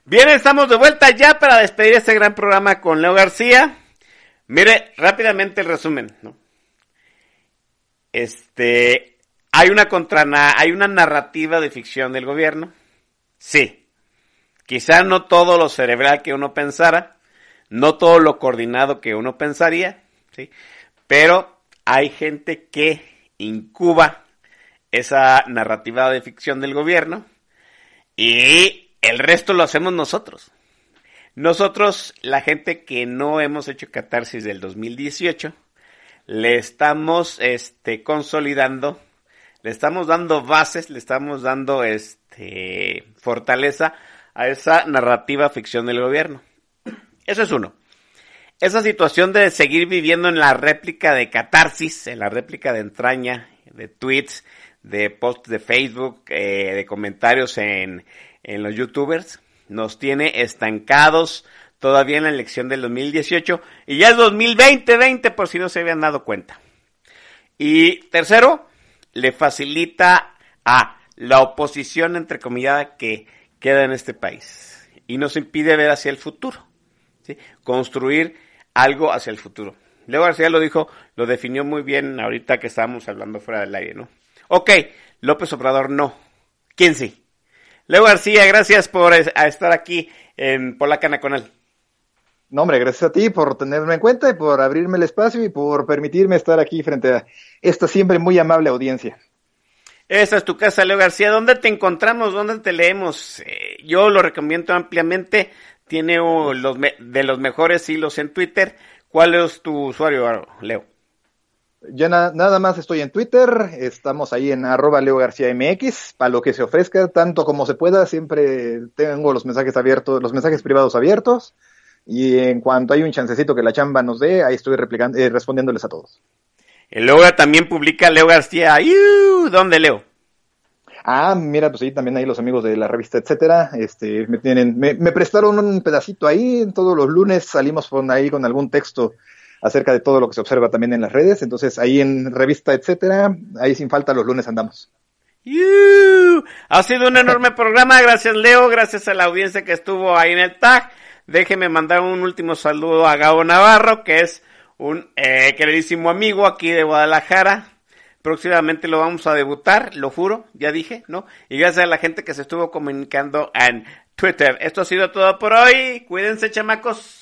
Bien, estamos de vuelta ya para despedir este gran programa con Leo García. Mire, rápidamente el resumen, ¿no? Este, hay una contra, hay una narrativa de ficción del gobierno. Sí. Quizá no todo lo cerebral que uno pensara, no todo lo coordinado que uno pensaría, ¿sí? Pero hay gente que incuba esa narrativa de ficción del gobierno y el resto lo hacemos nosotros. Nosotros, la gente que no hemos hecho catarsis del 2018, le estamos este, consolidando, le estamos dando bases, le estamos dando este, fortaleza a esa narrativa ficción del gobierno. Eso es uno. Esa situación de seguir viviendo en la réplica de catarsis, en la réplica de entraña, de tweets, de posts de Facebook, eh, de comentarios en, en los youtubers, nos tiene estancados todavía en la elección del 2018 y ya es 2020, 20 por si no se habían dado cuenta. Y tercero, le facilita a la oposición entrecomillada que queda en este país y nos impide ver hacia el futuro, construir algo hacia el futuro. Leo García lo dijo, lo definió muy bien ahorita que estábamos hablando fuera del aire, ¿no? Ok, López Obrador no. ¿Quién sí? Leo García, gracias por estar aquí en Polaca Nacional. No, hombre, gracias a ti por tenerme en cuenta y por abrirme el espacio y por permitirme estar aquí frente a esta siempre muy amable audiencia. Esta es tu casa, Leo García. ¿Dónde te encontramos? ¿Dónde te leemos? Eh, yo lo recomiendo ampliamente. Tiene los de los mejores hilos en Twitter. ¿Cuál es tu usuario, Leo? Ya nada más estoy en Twitter, estamos ahí en arroba Leo García MX, para lo que se ofrezca, tanto como se pueda, siempre tengo los mensajes abiertos, los mensajes privados abiertos, y en cuanto hay un chancecito que la chamba nos dé, ahí estoy replicando, eh, respondiéndoles a todos. El Leo también publica Leo García, ¿dónde Leo? Ah, mira, pues ahí también hay los amigos de la revista, etcétera, este, me tienen, me, me prestaron un pedacito ahí, todos los lunes salimos con ahí con algún texto acerca de todo lo que se observa también en las redes. Entonces, ahí en revista, etcétera, ahí sin falta los lunes andamos. Ha sido un enorme (laughs) programa, gracias Leo, gracias a la audiencia que estuvo ahí en el tag. Déjeme mandar un último saludo a Gabo Navarro, que es un eh, queridísimo amigo aquí de Guadalajara. Próximamente lo vamos a debutar, lo juro, ya dije, ¿no? Y gracias a la gente que se estuvo comunicando en Twitter. Esto ha sido todo por hoy. Cuídense, chamacos.